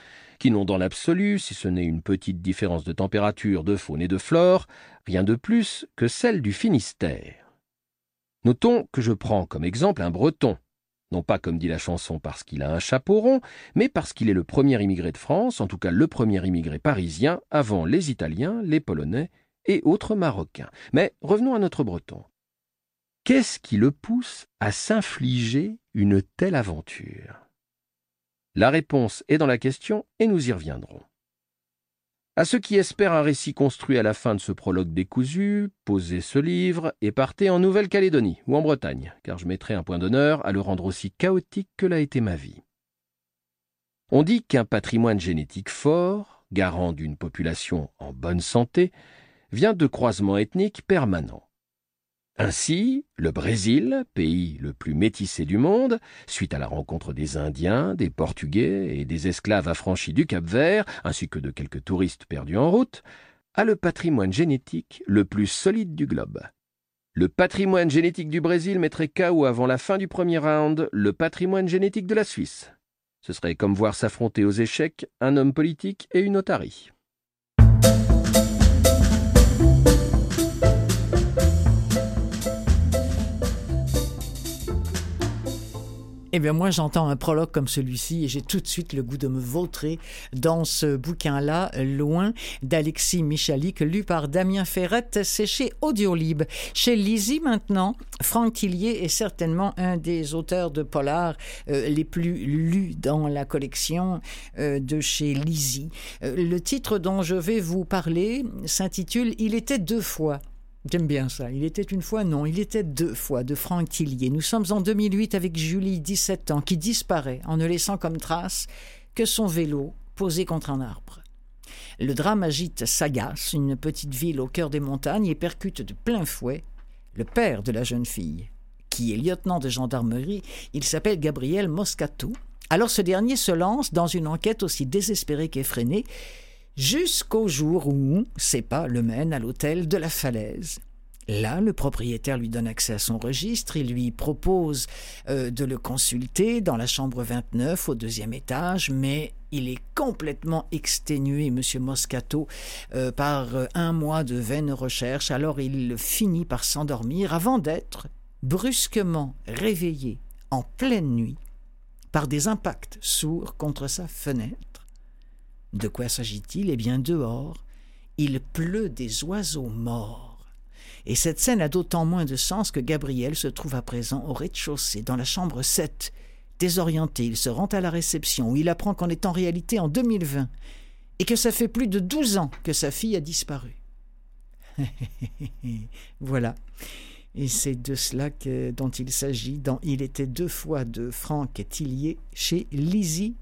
qui n'ont dans l'absolu, si ce n'est une petite différence de température, de faune et de flore, rien de plus que celle du Finistère. Notons que je prends comme exemple un breton, non pas comme dit la chanson parce qu'il a un chapeau rond, mais parce qu'il est le premier immigré de France, en tout cas le premier immigré parisien, avant les Italiens, les Polonais et autres Marocains. Mais revenons à notre breton. Qu'est-ce qui le pousse à s'infliger une telle aventure? La réponse est dans la question et nous y reviendrons. À ceux qui espèrent un récit construit à la fin de ce prologue décousu, posez ce livre et partez en Nouvelle-Calédonie ou en Bretagne, car je mettrai un point d'honneur à le rendre aussi chaotique que l'a été ma vie. On dit qu'un patrimoine génétique fort, garant d'une population en bonne santé, vient de croisements ethniques permanents. Ainsi, le Brésil, pays le plus métissé du monde, suite à la rencontre des Indiens, des Portugais et des esclaves affranchis du Cap-Vert, ainsi que de quelques touristes perdus en route, a le patrimoine génétique le plus solide du globe. Le patrimoine génétique du Brésil mettrait KO avant la fin du premier round le patrimoine génétique de la Suisse. Ce serait comme voir s'affronter aux échecs un homme politique et une otarie. Eh bien, moi, j'entends un prologue comme celui-ci et j'ai tout de suite le goût de me vautrer dans ce bouquin-là, Loin, d'Alexis Michalik, lu par Damien Ferrette. C'est chez Audiolib. Chez Lizzie, maintenant, Franck Tillier est certainement un des auteurs de polar euh, les plus lus dans la collection euh, de chez Lizzie. Euh, le titre dont je vais vous parler s'intitule Il était deux fois. J'aime bien ça. Il était une fois, non, il était deux fois de Franck Tillier. Nous sommes en 2008 avec Julie, 17 ans, qui disparaît en ne laissant comme trace que son vélo posé contre un arbre. Le drame agite Sagas, une petite ville au cœur des montagnes, et percute de plein fouet le père de la jeune fille, qui est lieutenant de gendarmerie. Il s'appelle Gabriel Moscato. Alors ce dernier se lance dans une enquête aussi désespérée qu'effrénée jusqu'au jour où ses pas le mènent à l'hôtel de la Falaise. Là, le propriétaire lui donne accès à son registre, il lui propose euh, de le consulter dans la chambre 29 au deuxième étage, mais il est complètement exténué, M. Moscato, euh, par euh, un mois de vaines recherches, alors il finit par s'endormir avant d'être brusquement réveillé en pleine nuit par des impacts sourds contre sa fenêtre. De quoi s'agit-il? Eh bien, dehors, il pleut des oiseaux morts. Et cette scène a d'autant moins de sens que Gabriel se trouve à présent au rez-de-chaussée, dans la chambre 7. Désorienté, il se rend à la réception où il apprend qu'en est en réalité en 2020 et que ça fait plus de douze ans que sa fille a disparu. *laughs* voilà. Et c'est de cela dont il s'agit dans Il était deux fois de Franck Tillier chez Lizzie?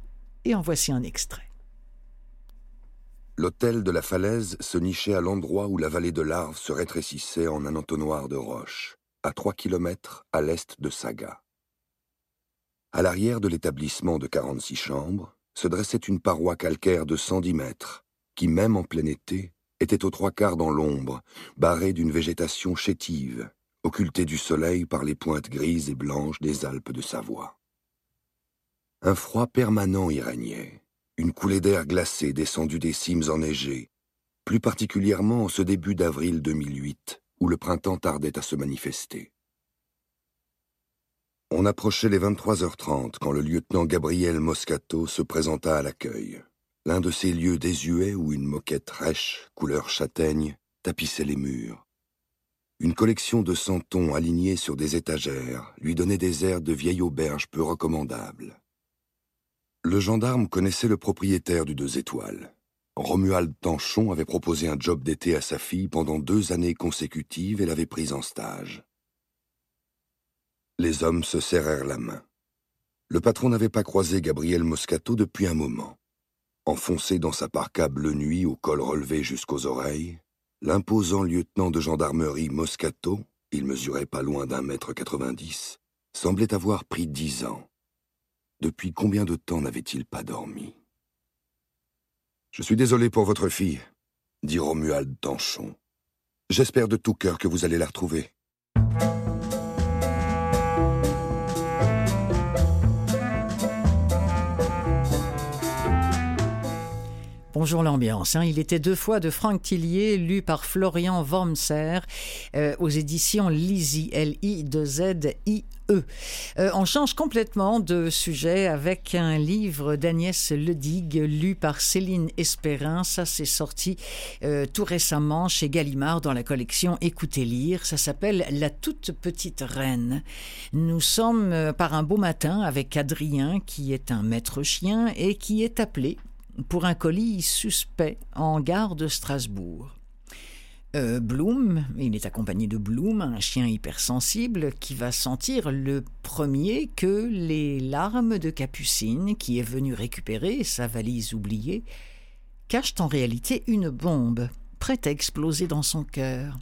Et en voici un extrait. L'hôtel de la falaise se nichait à l'endroit où la vallée de l'Arve se rétrécissait en un entonnoir de roches, à trois kilomètres à l'est de Saga. À l'arrière de l'établissement de 46 chambres se dressait une paroi calcaire de 110 mètres, qui, même en plein été, était aux trois quarts dans l'ombre, barrée d'une végétation chétive, occultée du soleil par les pointes grises et blanches des Alpes de Savoie. Un froid permanent y régnait, une coulée d'air glacé descendue des cimes enneigées, plus particulièrement en ce début d'avril 2008, où le printemps tardait à se manifester. On approchait les 23h30 quand le lieutenant Gabriel Moscato se présenta à l'accueil, l'un de ces lieux désuets où une moquette rêche, couleur châtaigne, tapissait les murs. Une collection de santons alignés sur des étagères lui donnait des airs de vieille auberge peu recommandable. Le gendarme connaissait le propriétaire du Deux Étoiles. Romuald Tanchon avait proposé un job d'été à sa fille pendant deux années consécutives et l'avait prise en stage. Les hommes se serrèrent la main. Le patron n'avait pas croisé Gabriel Moscato depuis un moment. Enfoncé dans sa parka bleu nuit au col relevé jusqu'aux oreilles, l'imposant lieutenant de gendarmerie Moscato, il mesurait pas loin d'un mètre quatre-vingt-dix, semblait avoir pris dix ans. Depuis combien de temps n'avait-il pas dormi? Je suis désolé pour votre fille, dit Romuald Tanchon. J'espère de tout cœur que vous allez la retrouver. Bonjour l'ambiance. Hein. Il était deux fois de Franck Tillier, lu par Florian Wormser euh, aux éditions Lizy, L-I-2-Z-I-A. Euh, on change complètement de sujet avec un livre d'Agnès Ledig lu par Céline Espérin. Ça, c'est sorti euh, tout récemment chez Gallimard dans la collection Écoutez lire. Ça s'appelle La toute petite reine. Nous sommes euh, par un beau matin avec Adrien, qui est un maître chien et qui est appelé pour un colis suspect en gare de Strasbourg. Euh, Bloom, il est accompagné de Bloom, un chien hypersensible qui va sentir le premier que les larmes de Capucine, qui est venu récupérer sa valise oubliée, cachent en réalité une bombe, prête à exploser dans son cœur.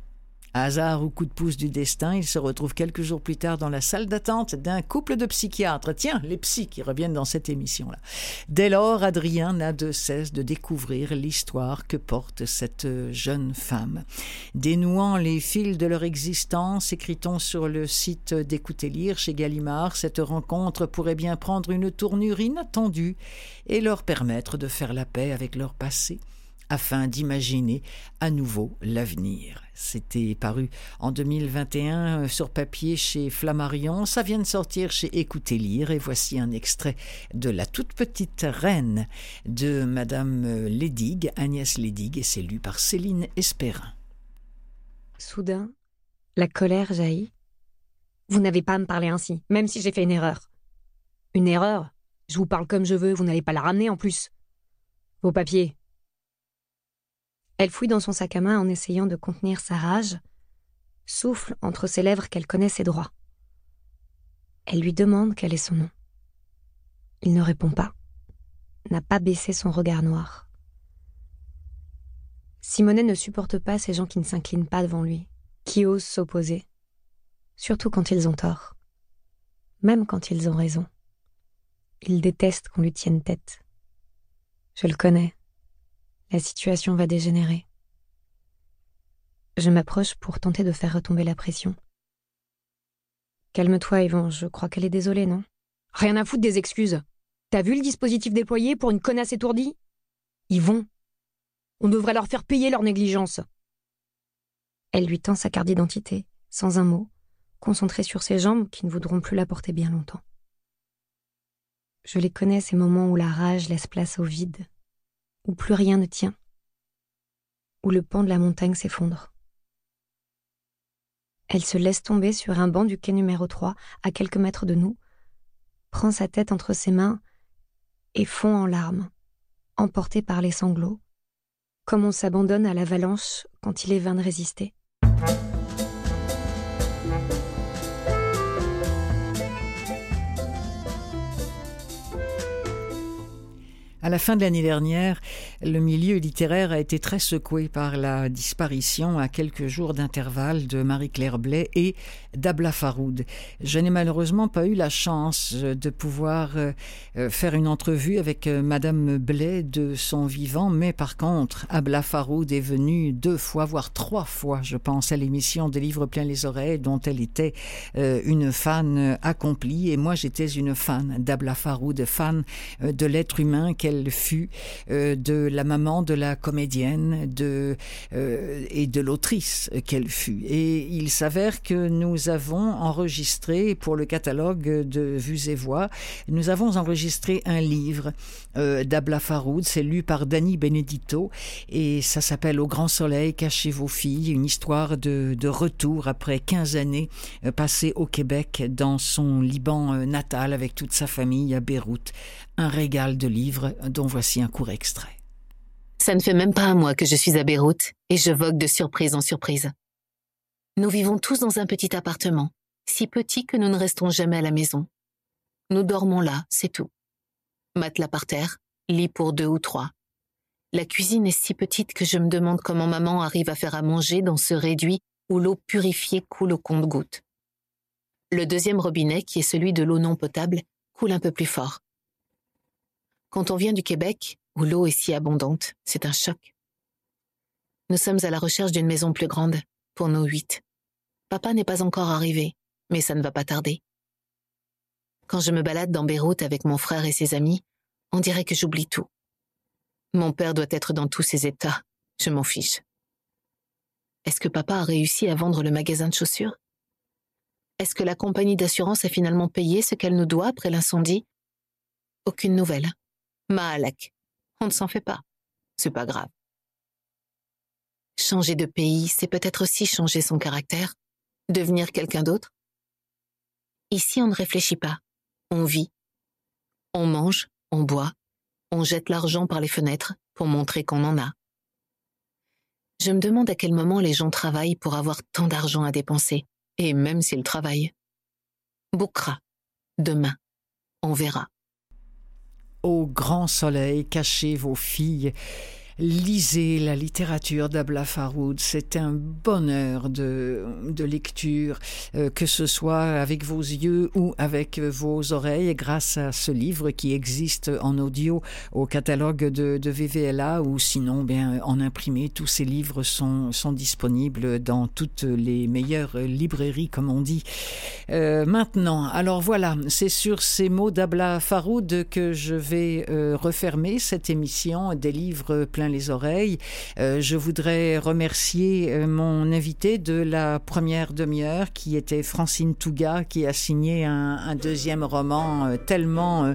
Hasard ou coup de pouce du destin, il se retrouve quelques jours plus tard dans la salle d'attente d'un couple de psychiatres. Tiens, les psys qui reviennent dans cette émission-là. Dès lors, Adrien n'a de cesse de découvrir l'histoire que porte cette jeune femme. Dénouant les fils de leur existence, écrit-on sur le site d'Écouter Lire chez Gallimard, cette rencontre pourrait bien prendre une tournure inattendue et leur permettre de faire la paix avec leur passé afin d'imaginer à nouveau l'avenir. C'était paru en 2021 euh, sur papier chez Flammarion. Ça vient de sortir chez Écoutez Lire. Et voici un extrait de La toute petite reine de Madame euh, Lédig, Agnès Lédig, et c'est lu par Céline Espérin. Soudain, la colère jaillit. Vous n'avez pas à me parler ainsi, même si j'ai fait une erreur. Une erreur? Je vous parle comme je veux, vous n'allez pas la ramener en plus. Vos papiers, elle fouille dans son sac à main en essayant de contenir sa rage, souffle entre ses lèvres qu'elle connaît ses droits. Elle lui demande quel est son nom. Il ne répond pas, n'a pas baissé son regard noir. Simonet ne supporte pas ces gens qui ne s'inclinent pas devant lui, qui osent s'opposer, surtout quand ils ont tort, même quand ils ont raison. Il déteste qu'on lui tienne tête. Je le connais. La situation va dégénérer. Je m'approche pour tenter de faire retomber la pression. Calme-toi, Yvon, je crois qu'elle est désolée, non? Rien à foutre des excuses. T'as vu le dispositif déployé pour une connasse étourdie? Yvon, on devrait leur faire payer leur négligence. Elle lui tend sa carte d'identité, sans un mot, concentrée sur ses jambes qui ne voudront plus la porter bien longtemps. Je les connais, ces moments où la rage laisse place au vide, où plus rien ne tient, où le pan de la montagne s'effondre. Elle se laisse tomber sur un banc du quai numéro 3, à quelques mètres de nous, prend sa tête entre ses mains et fond en larmes, emportée par les sanglots, comme on s'abandonne à l'avalanche quand il est vain de résister. À la fin de l'année dernière, le milieu littéraire a été très secoué par la disparition à quelques jours d'intervalle de Marie-Claire Blais et d'Abla Faroud. Je n'ai malheureusement pas eu la chance de pouvoir euh, euh, faire une entrevue avec euh, Madame Blais de son vivant, mais par contre, Abla Faroud est venue deux fois, voire trois fois, je pense, à l'émission des livres plein les oreilles, dont elle était une fan accomplie, et moi j'étais une fan d'Abla Faroud, fan de l'être humain fut, de la maman de la comédienne de, euh, et de l'autrice qu'elle fut. Et il s'avère que nous avons enregistré pour le catalogue de Vues et Voix, nous avons enregistré un livre euh, d'Abla Faroud, c'est lu par Dani Benedito et ça s'appelle Au grand soleil, cachez vos filles, une histoire de, de retour après 15 années euh, passées au Québec dans son Liban euh, natal avec toute sa famille à Beyrouth. Un régal de livres dont voici un court extrait. Ça ne fait même pas un mois que je suis à Beyrouth et je vogue de surprise en surprise. Nous vivons tous dans un petit appartement, si petit que nous ne restons jamais à la maison. Nous dormons là, c'est tout. Matelas par terre, lit pour deux ou trois. La cuisine est si petite que je me demande comment maman arrive à faire à manger dans ce réduit où l'eau purifiée coule au compte-gouttes. Le deuxième robinet, qui est celui de l'eau non potable, coule un peu plus fort. Quand on vient du Québec, où l'eau est si abondante, c'est un choc. Nous sommes à la recherche d'une maison plus grande, pour nos huit. Papa n'est pas encore arrivé, mais ça ne va pas tarder. Quand je me balade dans Beyrouth avec mon frère et ses amis, on dirait que j'oublie tout. Mon père doit être dans tous ses états, je m'en fiche. Est-ce que papa a réussi à vendre le magasin de chaussures? Est-ce que la compagnie d'assurance a finalement payé ce qu'elle nous doit après l'incendie? Aucune nouvelle. Mahalak, on ne s'en fait pas. C'est pas grave. Changer de pays, c'est peut-être aussi changer son caractère, devenir quelqu'un d'autre. Ici, on ne réfléchit pas. On vit. On mange, on boit, on jette l'argent par les fenêtres pour montrer qu'on en a. Je me demande à quel moment les gens travaillent pour avoir tant d'argent à dépenser, et même s'ils travaillent. Boukra. Demain. On verra. Au grand soleil, cachez vos filles lisez la littérature d'Abla Faroud. C'est un bonheur de, de lecture, euh, que ce soit avec vos yeux ou avec vos oreilles, grâce à ce livre qui existe en audio au catalogue de, de VVLA ou sinon bien en imprimé. Tous ces livres sont, sont disponibles dans toutes les meilleures librairies, comme on dit. Euh, maintenant, alors voilà, c'est sur ces mots d'Abla Faroud que je vais euh, refermer cette émission des livres plein les oreilles. Euh, je voudrais remercier euh, mon invité de la première demi-heure, qui était Francine Touga, qui a signé un, un deuxième roman euh, tellement,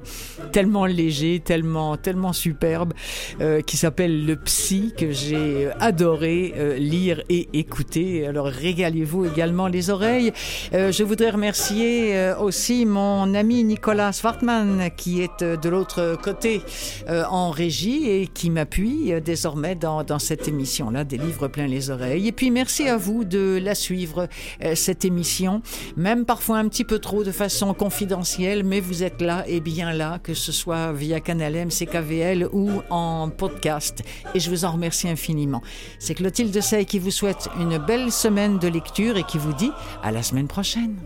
tellement léger, tellement, tellement superbe, qui s'appelle Le Psy, que j'ai adoré lire et écouter. Alors régalez-vous également les oreilles. Je voudrais remercier aussi mon ami Nicolas Svartman, qui est de l'autre côté en régie et qui m'appuie désormais dans, dans cette émission-là, des livres plein les oreilles. Et puis merci à vous de la suivre, euh, cette émission, même parfois un petit peu trop de façon confidentielle, mais vous êtes là et bien là, que ce soit via Canal M, CKVL ou en podcast. Et je vous en remercie infiniment. C'est Clotilde Sey qui vous souhaite une belle semaine de lecture et qui vous dit à la semaine prochaine.